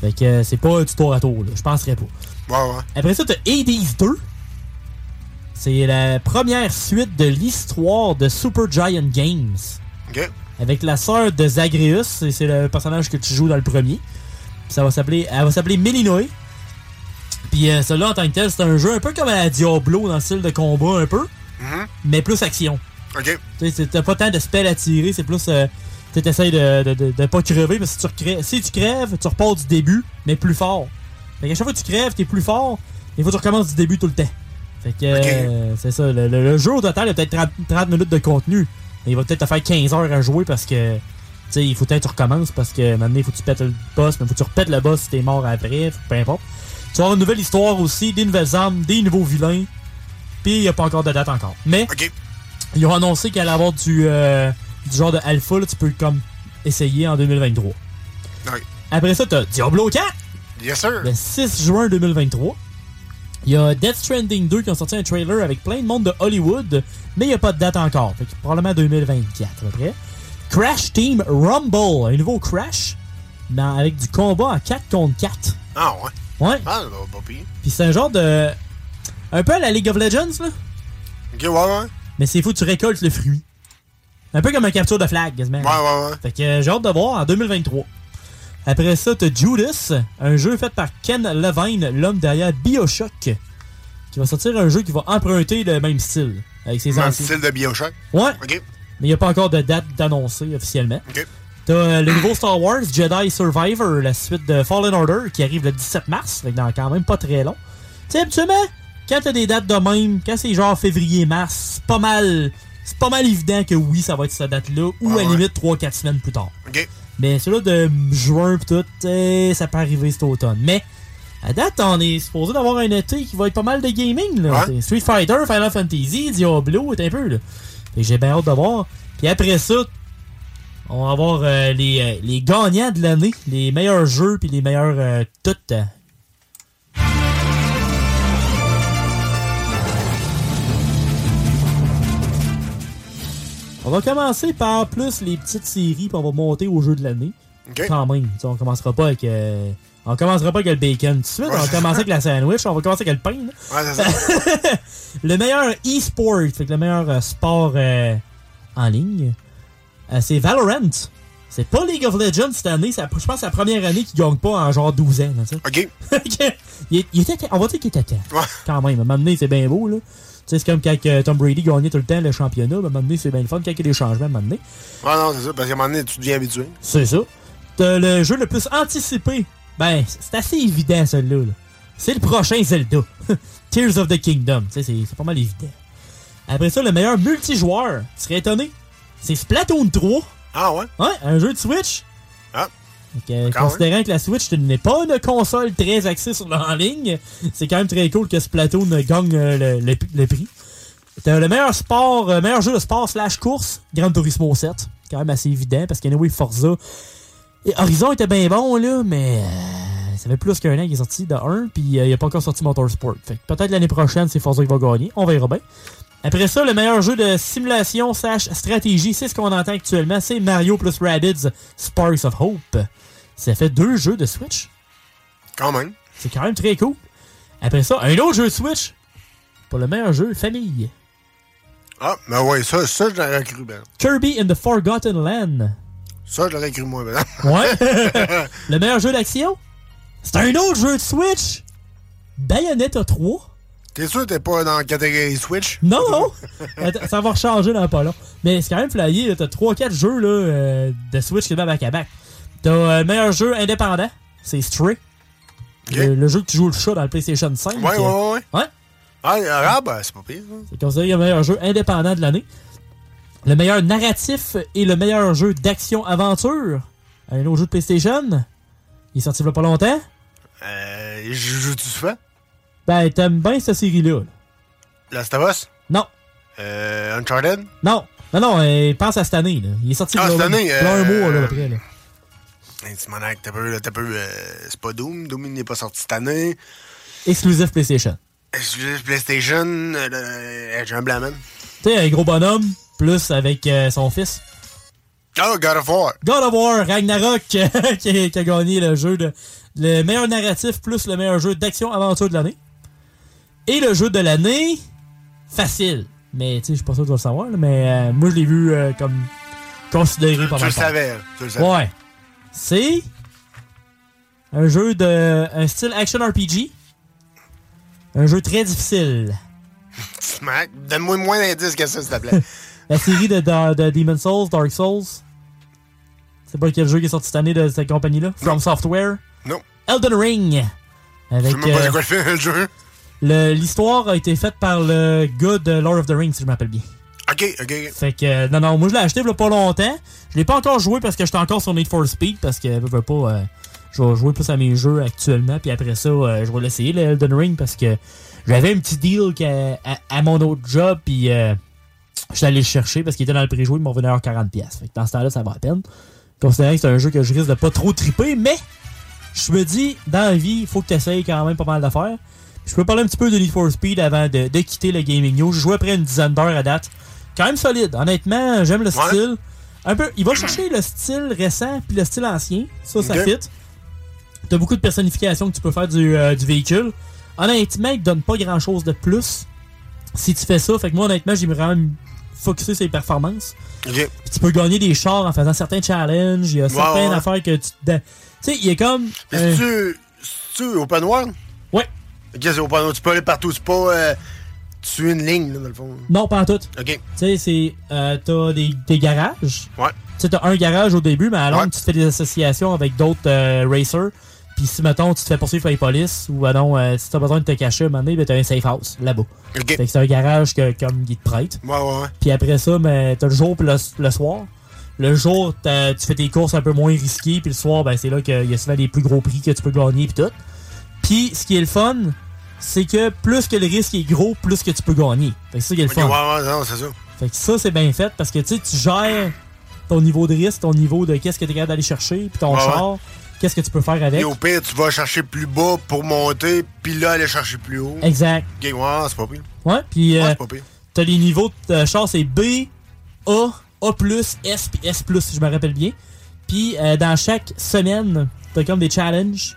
Fait que euh, c'est pas du tour à tour. Je penserais pas. Ouais, ouais. Après ça, t'as Hades 2. C'est la première suite de l'histoire de Super Giant Games. OK. Avec la sœur de Zagreus, et c'est le personnage que tu joues dans le premier. Ça va s'appeler, elle va s'appeler Melinoe. Puis euh, celui-là, en tant que tel, c'est un jeu un peu comme à la Diablo dans le style de combat, un peu, Mhm. mais plus action. OK. Tu sais, T'as pas tant de spells à tirer, c'est plus. Euh, tu essaies de, de, de, de pas crever, parce que si tu, recrè- si tu crèves, tu repars du début, mais plus fort. Fait qu'à chaque fois que tu crèves, t'es plus fort, il faut que tu recommences du début tout le temps. Fait que euh, c'est ça. Le, le- le jeu au total, il a peut-être 30, 30 minutes de contenu. Mais il va peut-être te faire 15 heures à jouer parce que. Tu sais, il faut peut-être que tu recommences parce que maintenant, il faut que tu pètes le boss, mais il faut que tu repètes le boss si t'es mort après, peu importe. Tu vas avoir une nouvelle histoire aussi, des nouvelles armes, des nouveaux vilains. Puis il n'y a pas encore de date encore. Mais ils ont annoncé qu'il allait avoir du, euh, du genre de alpha, là, tu peux comme essayer en 2023. Ouais. Après ça, t'as Diablo 4 Yes, sir. le 6 juin 2023. Il y a Death Stranding 2 qui ont sorti un trailer avec plein de monde de Hollywood, mais il n'y a pas de date encore. Fait que probablement 2024 à peu près. Crash Team Rumble, un nouveau Crash, mais avec du combat en 4 contre 4. Ah, ouais. Ouais. Ah, bah, pas pire. Puis c'est un genre de. Un peu à la League of Legends, là. OK, ouais, ouais. Mais c'est fou, tu récoltes le fruit. Un peu comme un capture de flag, quasiment. Ouais, ouais, ouais. Fait que euh, j'ai hâte de voir en 2023. Après ça, t'as Judas, un jeu fait par Ken Levine, l'homme derrière Bioshock, qui va sortir un jeu qui va emprunter le même style. Avec ses Même anciens. style de Bioshock. Ouais. OK. Mais il n'y a pas encore de date d'annoncer officiellement. OK. T'as euh, le nouveau Star Wars Jedi Survivor, la suite de Fallen Order, qui arrive le 17 mars, que dans quand même pas très long. Tu sais, habituellement, quand t'as des dates de même, quand c'est genre février-mars, c'est pas mal. C'est pas mal évident que oui, ça va être cette date-là, ou à la limite 3-4 semaines plus tard. Mais celui-là de juin pis tout, eh, ça peut arriver cet automne. Mais à date, on est supposé d'avoir un été qui va être pas mal de gaming. Là. Street Fighter, Final Fantasy, Diablo, est un peu. Là. Fait que j'ai bien hâte de voir. Puis après ça, on va avoir euh, les, euh, les gagnants de l'année, les meilleurs jeux puis les meilleurs euh, toutes. On va commencer par plus les petites séries, puis on va monter au jeu de l'année. Quand même. On commencera pas avec. euh, on commencera pas avec le bacon tout de suite. Ouais, on va commencer avec la sandwich. On va commencer avec le pain. Ouais, ça. le meilleur e-sport, fait que le meilleur sport en ligne, euh, c'est Valorant. C'est pas League of Legends cette année. Je pense que c'est la première année qu'il gagne pas en genre 12 ans. là. OK. il, il était, on va dire qu'il était temps. Quand même. À un moment donné, c'est bien beau. Là. Tu sais, c'est comme quand euh, Tom Brady gagnait tout le temps le championnat. mais À un moment donné, c'est bien le fun quand il y a des changements. À un moment donné. Ouais, non, c'est ça. Parce qu'à un moment donné, tu deviens habitué. C'est ça. T'as le jeu le plus anticipé. Ben, c'est assez évident, celui-là. là. C'est le prochain Zelda. Tears of the Kingdom. Tu sais, c'est c'est pas mal évident. Après ça, le meilleur multijoueur. Tu serais étonné? C'est Splatoon 3. Ah ouais? Ouais, un jeu de Switch. Ah. Donc, euh, considérant que la Switch n'est pas une console très axée sur l'en ligne, c'est quand même très cool que Splatoon gagne euh, le, le- le prix. T'as le meilleur sport, euh, meilleur jeu de sport slash course, Gran Turismo 7. Quand même assez évident parce qu'anyway, Forza. Et Horizon était bien bon, là, mais euh, ça fait plus qu'un an qu'il est sorti de 1, puis il a pas encore sorti Motorsport. Fait que peut-être l'année prochaine, c'est Forza qui va gagner. On verra bien. Après ça, le meilleur jeu de simulation slash stratégie, c'est ce qu'on entend actuellement, c'est Mario plus Rabbids Sparks of Hope. Ça fait deux jeux de Switch. Quand même. C'est quand même très cool. Après ça, un autre jeu de Switch. Pour le meilleur jeu, famille. Ah, mais ouais, ça, ça je l'aurais cru, ben. Kirby in the Forgotten Land. Ça, je l'aurais cru moi, maintenant. Ouais. le meilleur jeu d'action? C'est un autre jeu de Switch. Bayonetta 3. T'es sûr que t'es pas dans la catégorie Switch? Non, non. Ça va changer dans pas long. Mais c'est quand même flyé. T'as 3-4 jeux là, euh, de Switch qui va back à back. T'as euh, le meilleur jeu indépendant. C'est Stray. Le, le jeu que tu joues le chat dans le PlayStation 5. Ouais, ouais, ouais, ouais. Ouais. Ah, ah, ben, c'est pas pire. ça. C'est considéré le meilleur jeu indépendant de l'année. Le meilleur narratif et le meilleur jeu d'action-aventure. Un autre jeu de PlayStation. Il est sorti il y a pas longtemps. Euh, je joue-tu souvent? Ben, t'aimes bien cette série-là. là. Last of Us? Non. Euh, Uncharted? Non. Non, non, euh, pense à cette année. Là. Il est sorti Ah, cette année, un euh, mois là, après. Là. Hey, t'as peu, là, t'as peu. euh, c'est pas Doom. Doom, il n'est pas sorti cette année. Exclusif PlayStation. Exclusif PlayStation. Euh, euh, J'ai un blanc, man. Tu sais, un gros bonhomme, plus avec euh, son fils. Oh, God of War. God of War, Ragnarok, qui, a, qui a gagné le jeu de. Le meilleur narratif plus le meilleur jeu d'action-aventure de l'année. Et le jeu de l'année, facile. Mais tu sais, je suis pas sûr que je vais le savoir, là, mais euh, moi je l'ai vu euh, comme considéré par Tu le savais. Tu le savais. Ouais. C'est un jeu de. un style action RPG. Un jeu très difficile. Smack. Donne-moi moins d'indices que ça, s'il te plaît. La série de, de, de Demon's Souls, Dark Souls. C'est pas quel jeu qui est sorti cette année de cette compagnie-là? From Software? Non. Elden Ring. Je Avec, sais même pas euh, quoi le jeu. Le- L'histoire a été faite par le gars de Lord of the Rings, si je m'appelle bien. Ok, ok. Fait que, euh, non, non, moi je l'ai acheté il y a pas longtemps. Je l'ai pas encore joué parce que j'étais encore sur Need for Speed parce que, je veux pas, euh, je vais jouer plus à mes jeux actuellement. Puis après ça, euh, je vais l'essayer, le Elden Ring, parce que j'avais un petit deal à, à mon autre job. Puis euh, je suis allé le chercher parce qu'il était dans le pré-joué, il m'en venait à 40$. pièces. Fait que dans ce temps-là, ça va à peine. Considérant que c'est un jeu que je risque de pas trop triper, mais je me dis, dans la vie, il faut que tu essayes quand même pas mal d'affaires. Je peux parler un petit peu de Need for Speed avant de, de quitter le Gaming News. J'ai joué après une dizaine d'heures à date. Quand même solide. Honnêtement, j'aime le style. Un peu, il va chercher le style récent puis le style ancien. Ça, ça Ok. fit. T'as beaucoup de personnification que tu peux faire du, euh, du véhicule. Honnêtement, il te donne pas grand chose de plus si tu fais ça. Fait que moi, honnêtement, j'ai vraiment focusé sur les performances. Ok. Puis tu peux gagner des chars en faisant certains challenges. Il y a certaines ouais. affaires que tu. Tu sais, il est comme. Euh, c'est-tu c'est-tu open world? Ok, c'est open world. Tu peux aller partout. C'est pas. Euh, tu une ligne, là, dans le fond. Non, pas en tout. Ok. Tu sais, c'est. euh, t'as des, des garages. Ouais. Tu sais, t'as un garage au début, mais à tu te fais des associations avec d'autres euh, racers. Puis si, mettons, tu te fais poursuivre par les polices, ou, ben non, euh, si t'as besoin de te cacher, à un moment donné, ben, t'as un safe house, là-bas. Ok. Fait que c'est un garage que, comme te prête. Ouais, ouais, ouais. Puis après ça, ben, t'as le jour puis le, le soir. Le jour, t'as- tu fais tes courses un peu moins risquées, puis le soir, ben, c'est là qu'il y a souvent des plus gros prix que tu peux gagner, puis tout. Puis ce qui est le fun, c'est que plus que le risque est gros, plus que tu peux gagner. Fait que c'est ça qui est le fun. ouais, ouais, non, c'est ça. Fait que ça, c'est bien fait parce que tu sais, tu gères ton niveau de risque, ton niveau de qu'est-ce que tu es capable d'aller chercher, puis ton Ouais, ouais. char, qu'est-ce que tu peux faire avec. Et au pire, tu vas chercher plus bas pour monter, puis là, aller chercher plus haut. Exact. Ok, ouais, c'est pas pire. Ouais, puis euh, t'as les niveaux de char, c'est B, A, A+, S, puis S+, si je me rappelle bien. Puis euh, dans chaque semaine, t'as comme des challenges,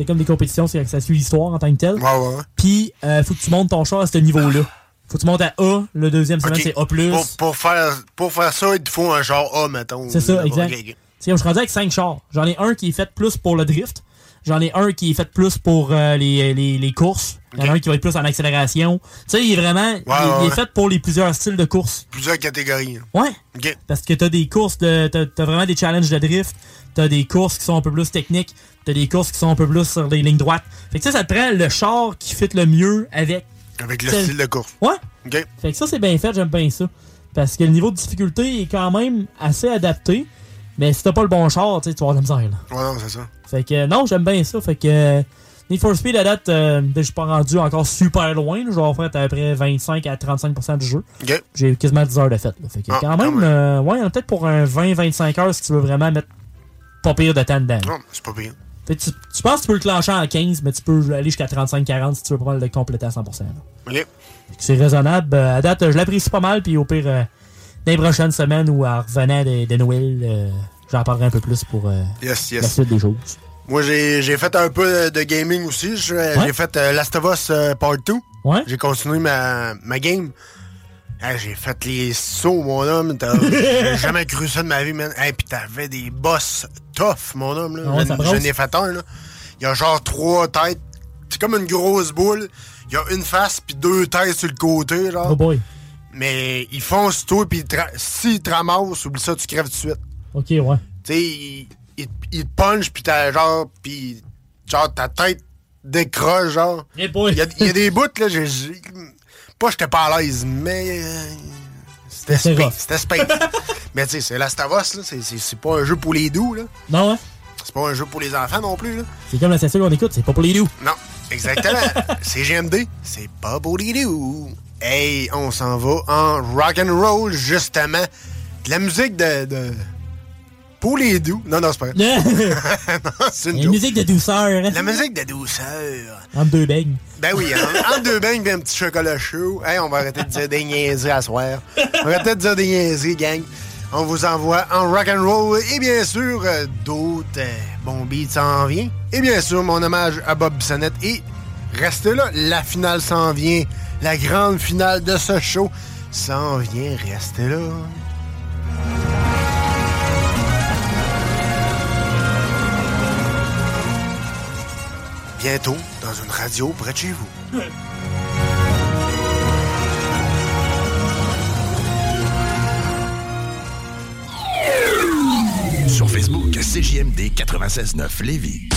t'as comme des compétitions, c'est que ça suit l'histoire en tant que tel. Ouais, ouais, ouais. Puis euh, faut que tu montes ton char à ce niveau-là. Faut que tu montes à A, le deuxième semaine c'est A+. Pour, pour faire, pour faire ça, il te faut un genre A, mettons. C'est ça, exact. Ok, ok. C'est comme je suis rendu avec 5 chars. J'en ai un qui est fait plus pour le drift. J'en ai un qui est fait plus pour euh, les, les, les courses. Il y en a un qui va être plus en accélération. Tu sais, il est vraiment. il, est- ouais, il est ouais. fait pour les plusieurs styles de course. Plusieurs catégories. hein. Ouais. Parce que t'as des courses de. T'as t'as vraiment des challenges de drift. T'as des courses qui sont un peu plus techniques. T'as des courses qui sont un peu plus sur des lignes droites. Fait que ça, ça te prend le char qui fit le mieux avec. Avec le style de course. Ouais. Fait que ça, c'est bien fait, j'aime bien ça. Parce que le niveau de difficulté est quand même assez adapté. Mais si t'as pas le bon char, tu vas avoir de la misère. Là. Ouais, non, c'est ça. Fait que non, j'aime bien ça. Fait que euh, Need for Speed à date, euh, je suis pas rendu encore super loin. Je vais en faire à peu près 25 à 35% du jeu. Ok. J'ai quasiment 10 heures de fête. Là. Fait que Ah, quand même. euh, ouais, peut-être pour un 20-25 heures si tu veux vraiment mettre pas pire de temps dedans. Non, c'est pas pire. Tu, tu penses que tu peux le clencher en 15, mais tu peux aller jusqu'à 35-40 si tu veux pas le compléter à 100%. là. Ok. Fait que C'est raisonnable. Euh, à date, je l'apprécie pas mal, puis au pire, euh, dans les prochaines semaines ou en revenant de, de Noël, euh, j'en parlerai un peu plus pour euh, Yes, la suite des choses. Moi, j'ai fait un peu de gaming aussi. J'ai fait Last of Us Part 2. Ouais. J'ai continué ma, ma game. Hey, j'ai fait les sauts, mon homme. J'ai jamais cru ça de ma vie, man. Hey, pis t'avais des boss tough, mon homme. Là. Ah ouais, J'en- ai fait un, là. Il y a genre trois têtes. C'est comme une grosse boule. Il y a une face puis deux têtes sur le côté, genre. Oh boy. Mais ils foncent tout, puis s'ils te ramassent, oublie ça, tu crèves tout de suite. Ok, ouais. Tu sais, ils, ils te punchent, puis t'as genre, puis genre, ta tête décroche, genre. Eh boy. Il y, a- il y a des bouts, là, j'ai. Pas j'étais pas à l'aise, mais. euh, C'était space. C'était space. mais tu sais, c'est Last of Us, là. c'est- pas un jeu pour les doux, là. Non, hein? C'est pas un jeu pour les enfants non plus, là. C'est comme la session qu'on écoute, c'est pas pour les loups. Non, exactement. c'est GMD. C'est pas pour les doux. Hey, on s'en va en rock and roll, justement. De la musique de. de... Pour les doux. Non, non, c'est pas vrai. Non, c'est une Une joke. musique de douceur, hein? La musique de douceur. Entre deux beignes. Ben oui, en, en deux beignes et un petit chocolat chaud. Hey, on va arrêter de dire des niaiseries à soir. On va arrêter de dire des niaiseries, gang. On vous envoie en rock and roll et bien sûr euh, d'autres euh, bons beats s'en vient. Et bien sûr mon hommage à Bob Bissonnette et restez là, la finale s'en vient, la grande finale de ce show s'en vient, restez là. Bientôt dans une radio près de chez vous. Sur Facebook, CJMD 96.9 Lévis.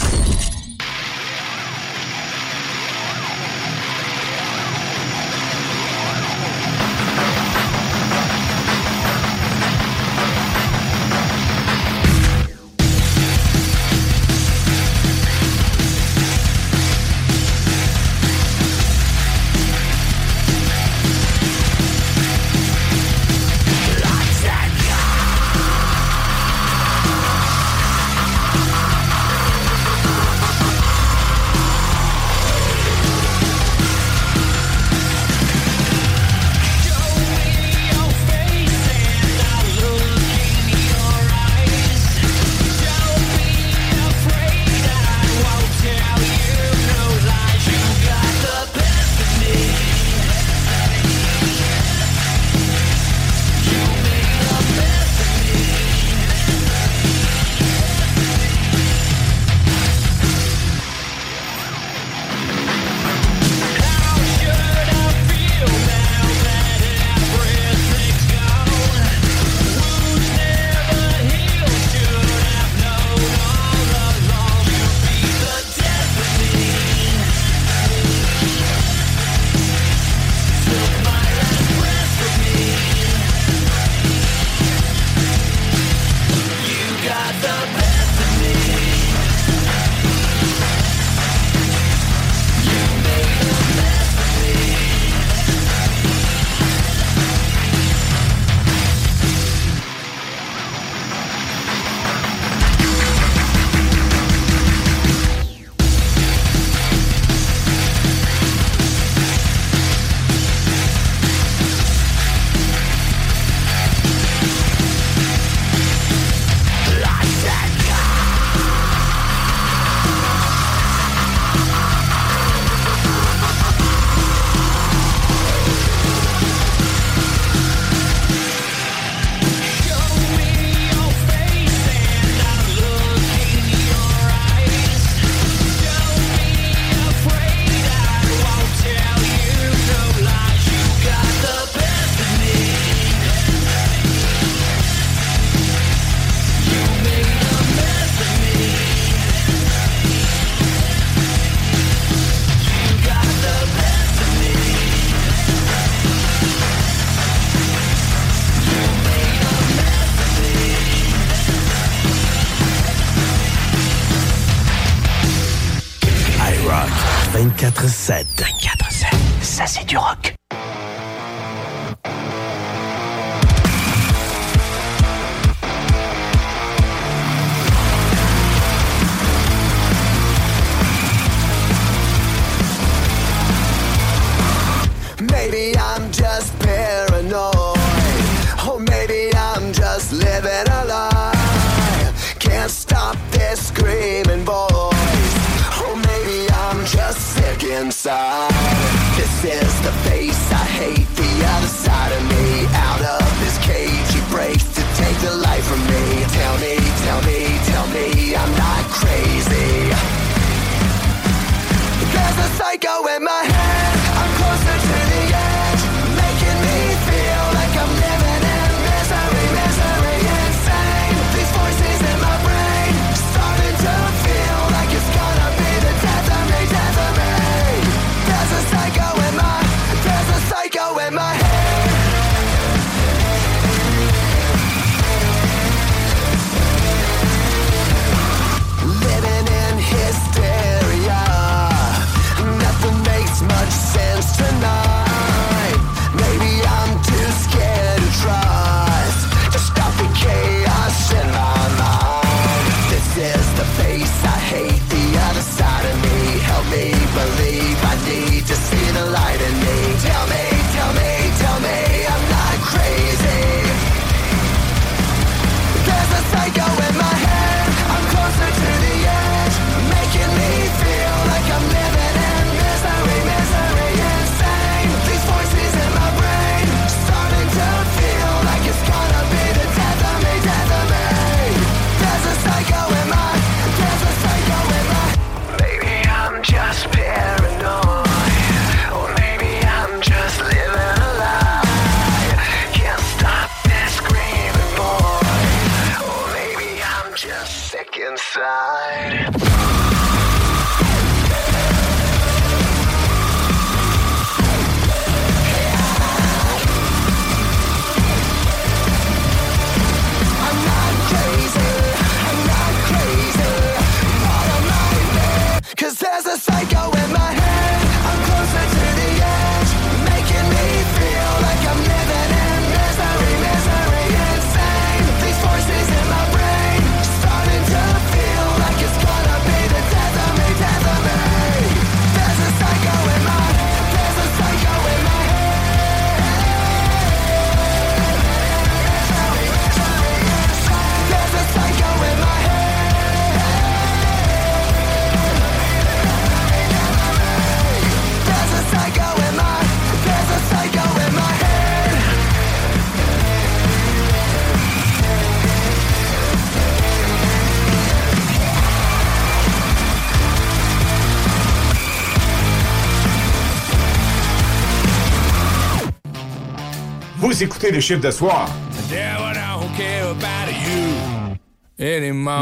Vous écoutez le chiffre de soir.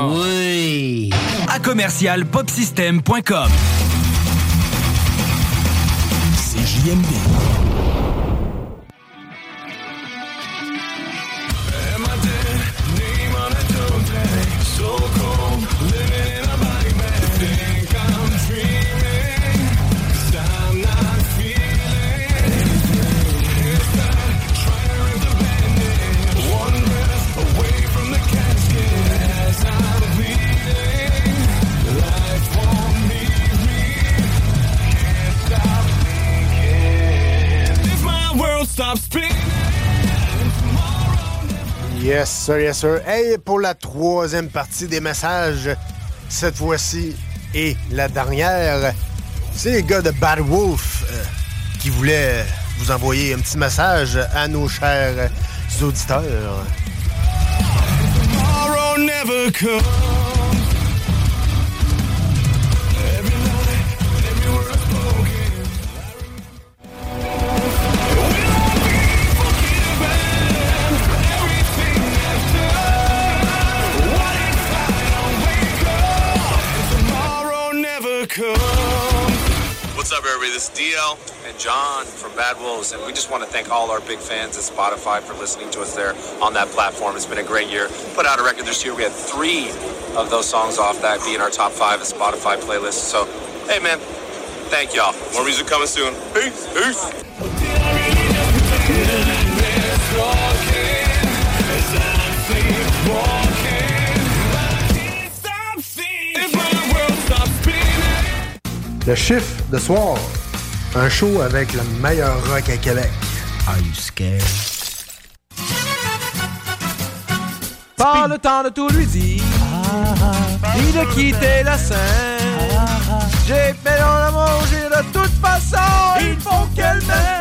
Oui. À commercial popsystem.com. CJMD sûr, yes sûr. Hey, pour la troisième partie des messages, cette fois-ci et la dernière, c'est les gars de Bad Wolf euh, qui voulaient vous envoyer un petit message à nos chers auditeurs. Tomorrow never comes. John from Bad Wolves, and we just want to thank all our big fans at Spotify for listening to us there on that platform. It's been a great year. Put out a record this year. We had three of those songs off that being our top five at Spotify playlist. So, hey man, thank y'all. More music coming soon. Peace. Peace. Le chiffre de soir. Un show avec le meilleur rock à Québec. Are you scared? Pas le temps de tout lui dire, ah, ah. ni de quitter la scène. Ah, j'ai fait dans l'amour, j'ai de toute façon, il faut qu'elle m'aime.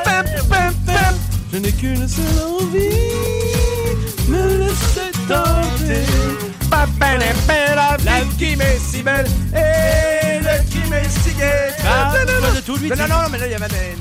Je n'ai qu'une seule envie, me laisser tenter. La vie qui m'est si belle. Eh, Mexicaine. Ah, de tout, lui. Non, non, non, mais là, il y avait.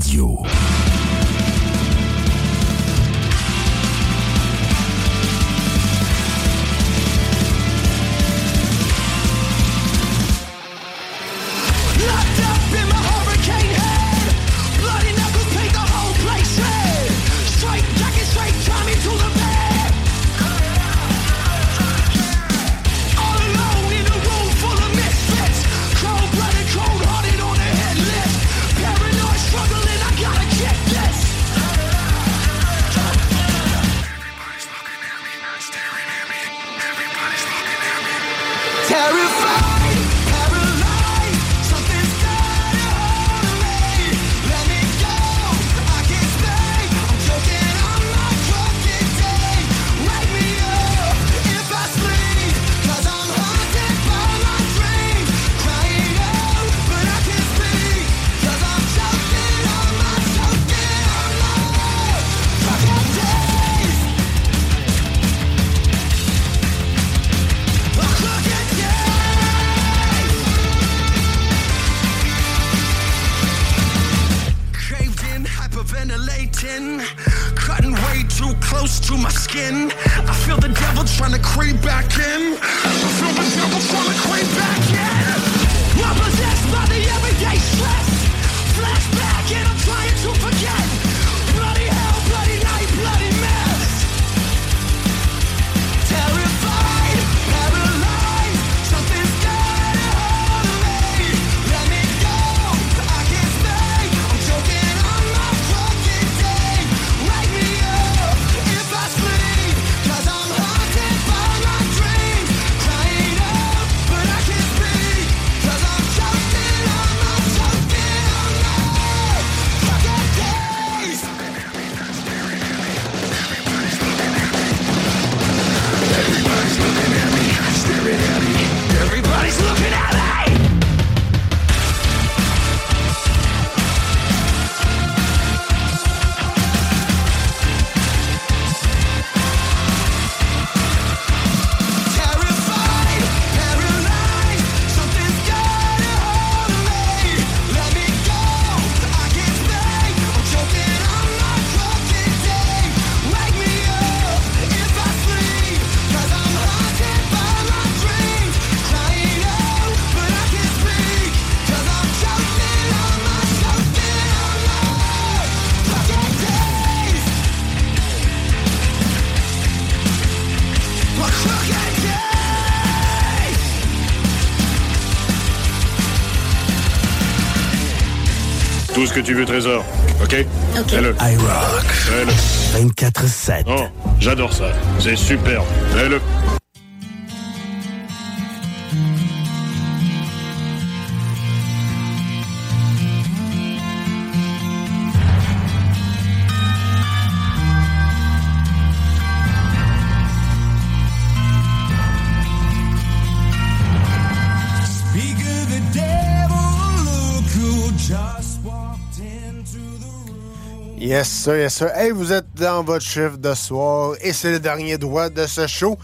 Radio. Tout ce que tu veux, Trésor. OK? OK. Fais-le. iRock. Fais-le. 24-7. Oh, j'adore ça. C'est super. Fais-le. Yes, sir, yes, sir. Hey, vous êtes dans votre chiffre de soir et c'est le dernier droit de ce show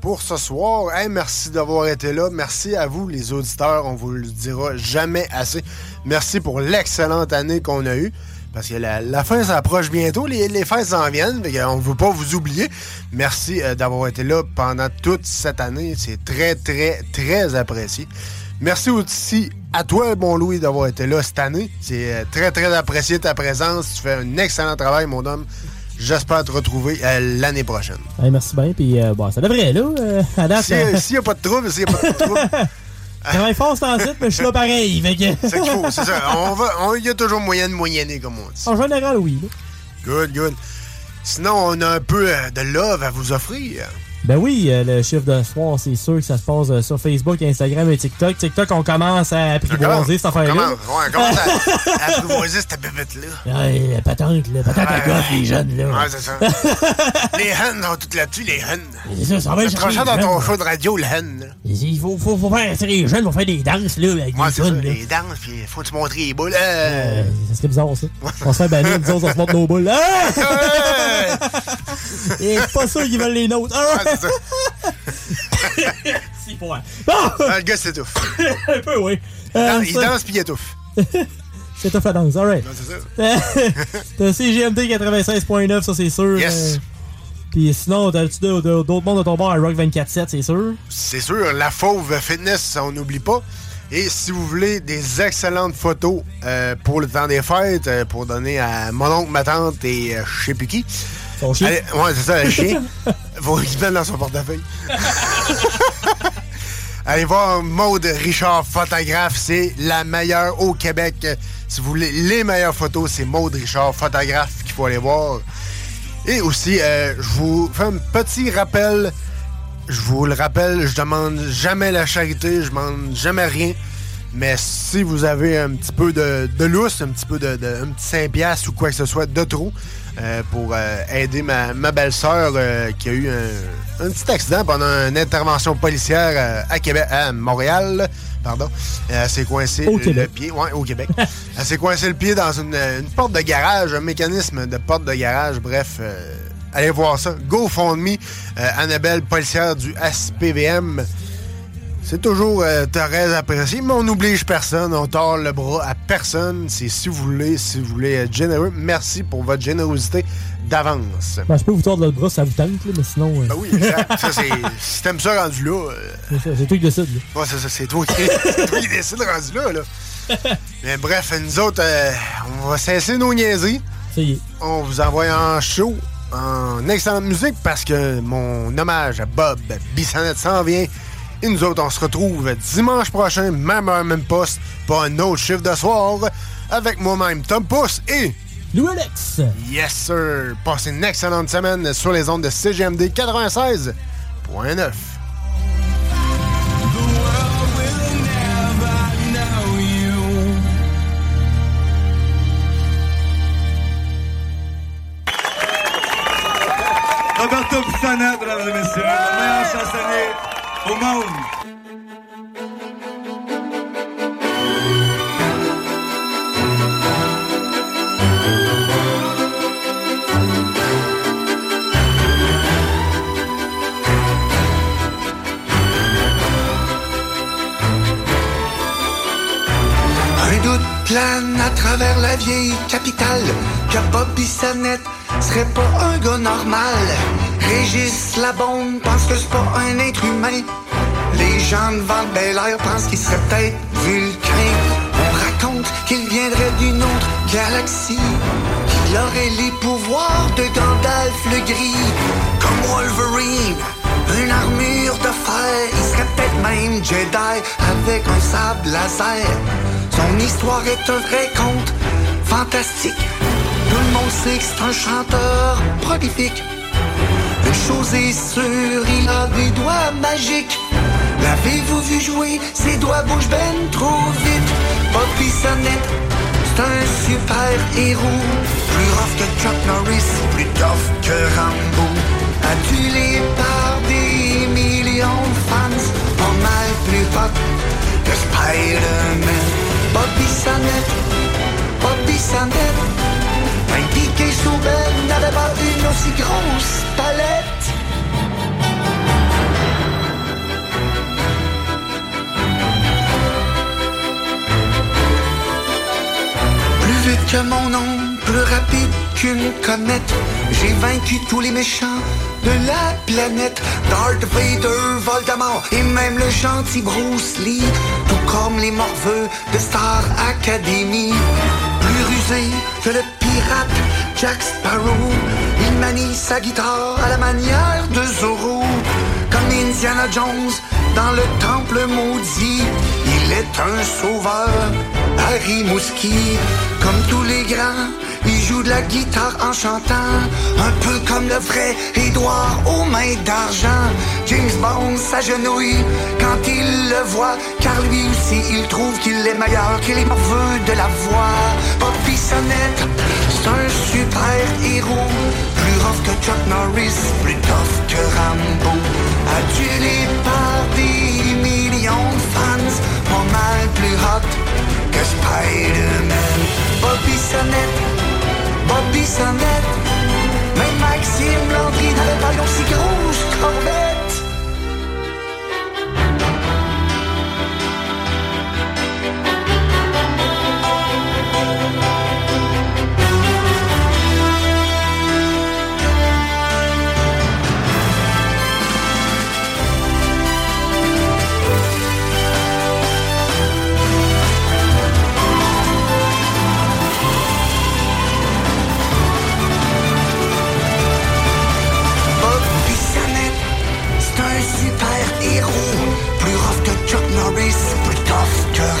pour ce soir. Hey, merci d'avoir été là. Merci à vous, les auditeurs. On vous le dira jamais assez. Merci pour l'excellente année qu'on a eue. Parce que la, fin s'approche bientôt, les, les fêtes s'en viennent, on ne veut pas vous oublier. Merci euh, d'avoir été là pendant toute cette année. C'est très, très, très apprécié. Merci aussi à toi, bon Louis, d'avoir été là cette année. C'est euh, très, très apprécié ta présence. Tu fais un excellent travail, mon homme. J'espère te retrouver euh, l'année prochaine. Hey, merci bien, puis euh, bon, ça devrait, là. euh, S'il euh, n'y a pas de trouble, s'il n'y a pas de trouble. je travaille fort en site, mais je suis là pareil. que- C'est qu'il faut, c'est ça. Il y a toujours moyen de moyenner, comme on dit. En général, oui. là. Good, good. Sinon, on a un peu de love à vous offrir. Ben oui, euh, le chiffre de soir, c'est sûr que ça se passe euh, sur Facebook, Instagram et TikTok. TikTok, on commence à apprivoiser cette affaire-là. Comment? Ouais, comment à, à apprivoiser cette bébête-là? Ouais, la patente, la patente à Ouais. gosse, les jeunes, là. Ouais, c'est ça. les hennes sont toutes là-dessus, les hennes. C'est ça, ça va chercher trop les dans ton show de radio, le là. Il faut, faut, faut faire, les jeunes vont faire des danses, là, avec Ouais, ça. jeunes, là. Les danses, puis faut te montrer les boules. Euh, Euh... ça serait bizarre, ça. On se fait bannir, nous autres, on se montre nos boules. Et c'est pas sûr qu'ils veulent les nôtres. C'est ça. Si, ouais. Ah! Ah, le gars s'étouffe. Un peu, oui. Il Euh, danse- Il ça- danse puis il étouffe. C'est tough la danse, alright. C'est ça. T'as CGMD 96.9, ça c'est sûr. Yes. Euh, Puis sinon, t'as-tu de- de- d'autres mondes de ton bord à Rock 24.7, c'est sûr? C'est sûr, la fauve fitness, on n'oublie pas. Et si vous voulez des excellentes photos euh, pour le temps des fêtes, euh, pour donner à mon oncle, ma tante et euh, je sais plus qui. Son chien? Allez- ouais, c'est ça, le chien. Faut qu'il dans son portefeuille. Allez voir Maude Richard, photographe. C'est la meilleure au Québec. Si vous voulez les meilleures photos, c'est Maude Richard, photographe, qu'il faut aller voir. Et aussi, euh, je vous fais un petit rappel. Je vous le rappelle, je demande jamais la charité, je demande jamais rien. Mais si vous avez un petit peu de, de lousse, un petit peu de, de- un petit 5 piastres ou quoi que ce soit de trop euh, pour euh, aider ma, ma belle-sœur euh, qui a eu un, un petit accident pendant une intervention policière à Québec, à Montréal, pardon. Elle s'est coincée Au le, Québec. pied, ouais, au Québec. Elle s'est coincée le pied dans une, une porte de garage, un mécanisme de porte de garage, bref. allez voir ça. GoFundMe, euh, Annabelle, policière du SPVM. C'est toujours euh, très apprécié, mais on n'oblige personne, on tord le bras à personne. C'est si vous voulez, si vous voulez être généreux. Merci pour votre générosité d'avance. Ben, je peux vous tordre le bras, ça vous tente, là, mais sinon. euh, Ben oui, exact. Ça, c'est- si t'aimes ça rendu là, euh, c'est toi qui décide. là. ouais, c'est ça, c'est toi qui, c'est toi qui décide rendu là. là. Mais bref, nous autres, euh, on va cesser nos niaiseries. Ça y est. On vous envoie en show, en excellente musique, parce que mon hommage à Bob Bissonnette s'en vient. Et nous autres, on se retrouve dimanche prochain, même heure, même poste, pour un autre chiffre de soir, avec moi-même, Tom Pousse et... Lou Alex! Yes, sir! Passez une excellente semaine sur les ondes de CGMD 96.9. Roberto Pistana, mesdames et messieurs, le meilleur chansonnier au à travers la vieille capitale que Bob Bissonnette serait pas un gars normal. Régis la bombe pense que c'est pas un être humain. Les gens devant le Bel Air pensent qu'il serait peut-être vulcain. On raconte qu'il viendrait d'une autre galaxie. Qu'il aurait les pouvoirs de Gandalf le gris. Comme Wolverine, une armure de fer. Il serait peut-être même Jedi avec un sable laser. Son histoire est un vrai conte, fantastique. Tout le monde sait que c'est un chanteur prolifique. Une chose est sûre, il a des doigts magiques. L'avez-vous vu jouer? Ses doigts bougent ben trop vite. Bobby Sonnette, c'est un super héros. Plus rough que Chuck Norris, plus tough que Rambo. Adulé par des millions de fans, pas mal plus hot que Spider-Man. Sonnette, Bobby piqué sous ben n'avait pas une aussi grosse palette. Plus vite que mon ombre, plus rapide qu'une comète. J'ai vaincu tous les méchants de la planète. Darth Vader, Voldemort et même le gentil Bruce Lee. Tout comme les morveux de Star Academy. Plus rusé que le pirate Jack Sparrow. Il manie sa guitare à la manière de Zorro. Comme Indiana Jones dans le temple maudit. Il est un sauveur, Harry Mouski. Comme tous les grands, de la guitare en chantant. Un peu comme le vrai Édouard aux mains d'argent. James Bond s'agenouille quand il le voit. Car lui aussi, il trouve qu'il est meilleur que les morveux de la voix. Bobby Sonnette, c'est un super héros. Plus rough que Chuck Norris, plus tough que Rambo. Adulé par des millions de fans, pas mal plus hot que Spider-Man. Bobby Sonnette, Bobby Sonnette, même Maxime Landry n'avait pas aussi grosse corvette.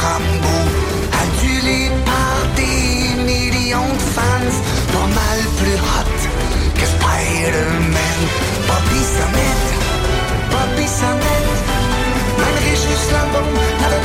Rambo. Adulé par des millions de fans, pas mal plus hot que Spider-Man. Bobby Sonnette, Bobby Sonnette, même Régis Lambon n'avait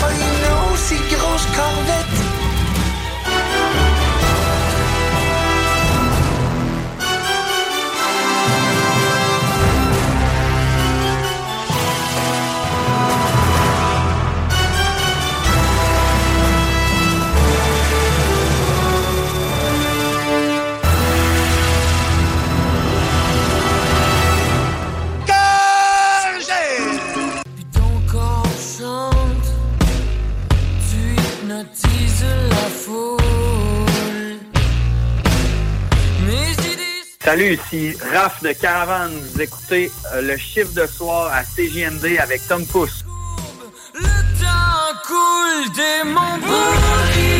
Salut, ici Raph de Caravane. Vous écoutez euh, le chiffre de soir à CJMD avec Tom Pousse. mon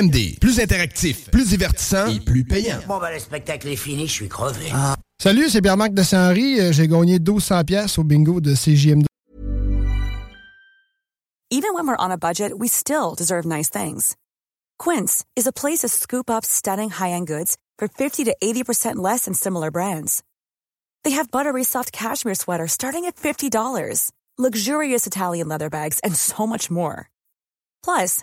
CJMD. Plus interactif, plus divertissant et plus payant. Bon, ben, le spectacle est fini, je suis crevé. Salut, c'est Pierre-Marc de Saint-Henri. Euh, J'ai gagné 1200 pièces au bingo de CJMD. Even when we're on a budget, we still deserve nice things. Quince is a place to scoop up stunning high-end goods for 50 to 80% less than similar brands. They have buttery soft cashmere sweaters starting at $50, luxurious Italian leather bags, and so much more. Plus,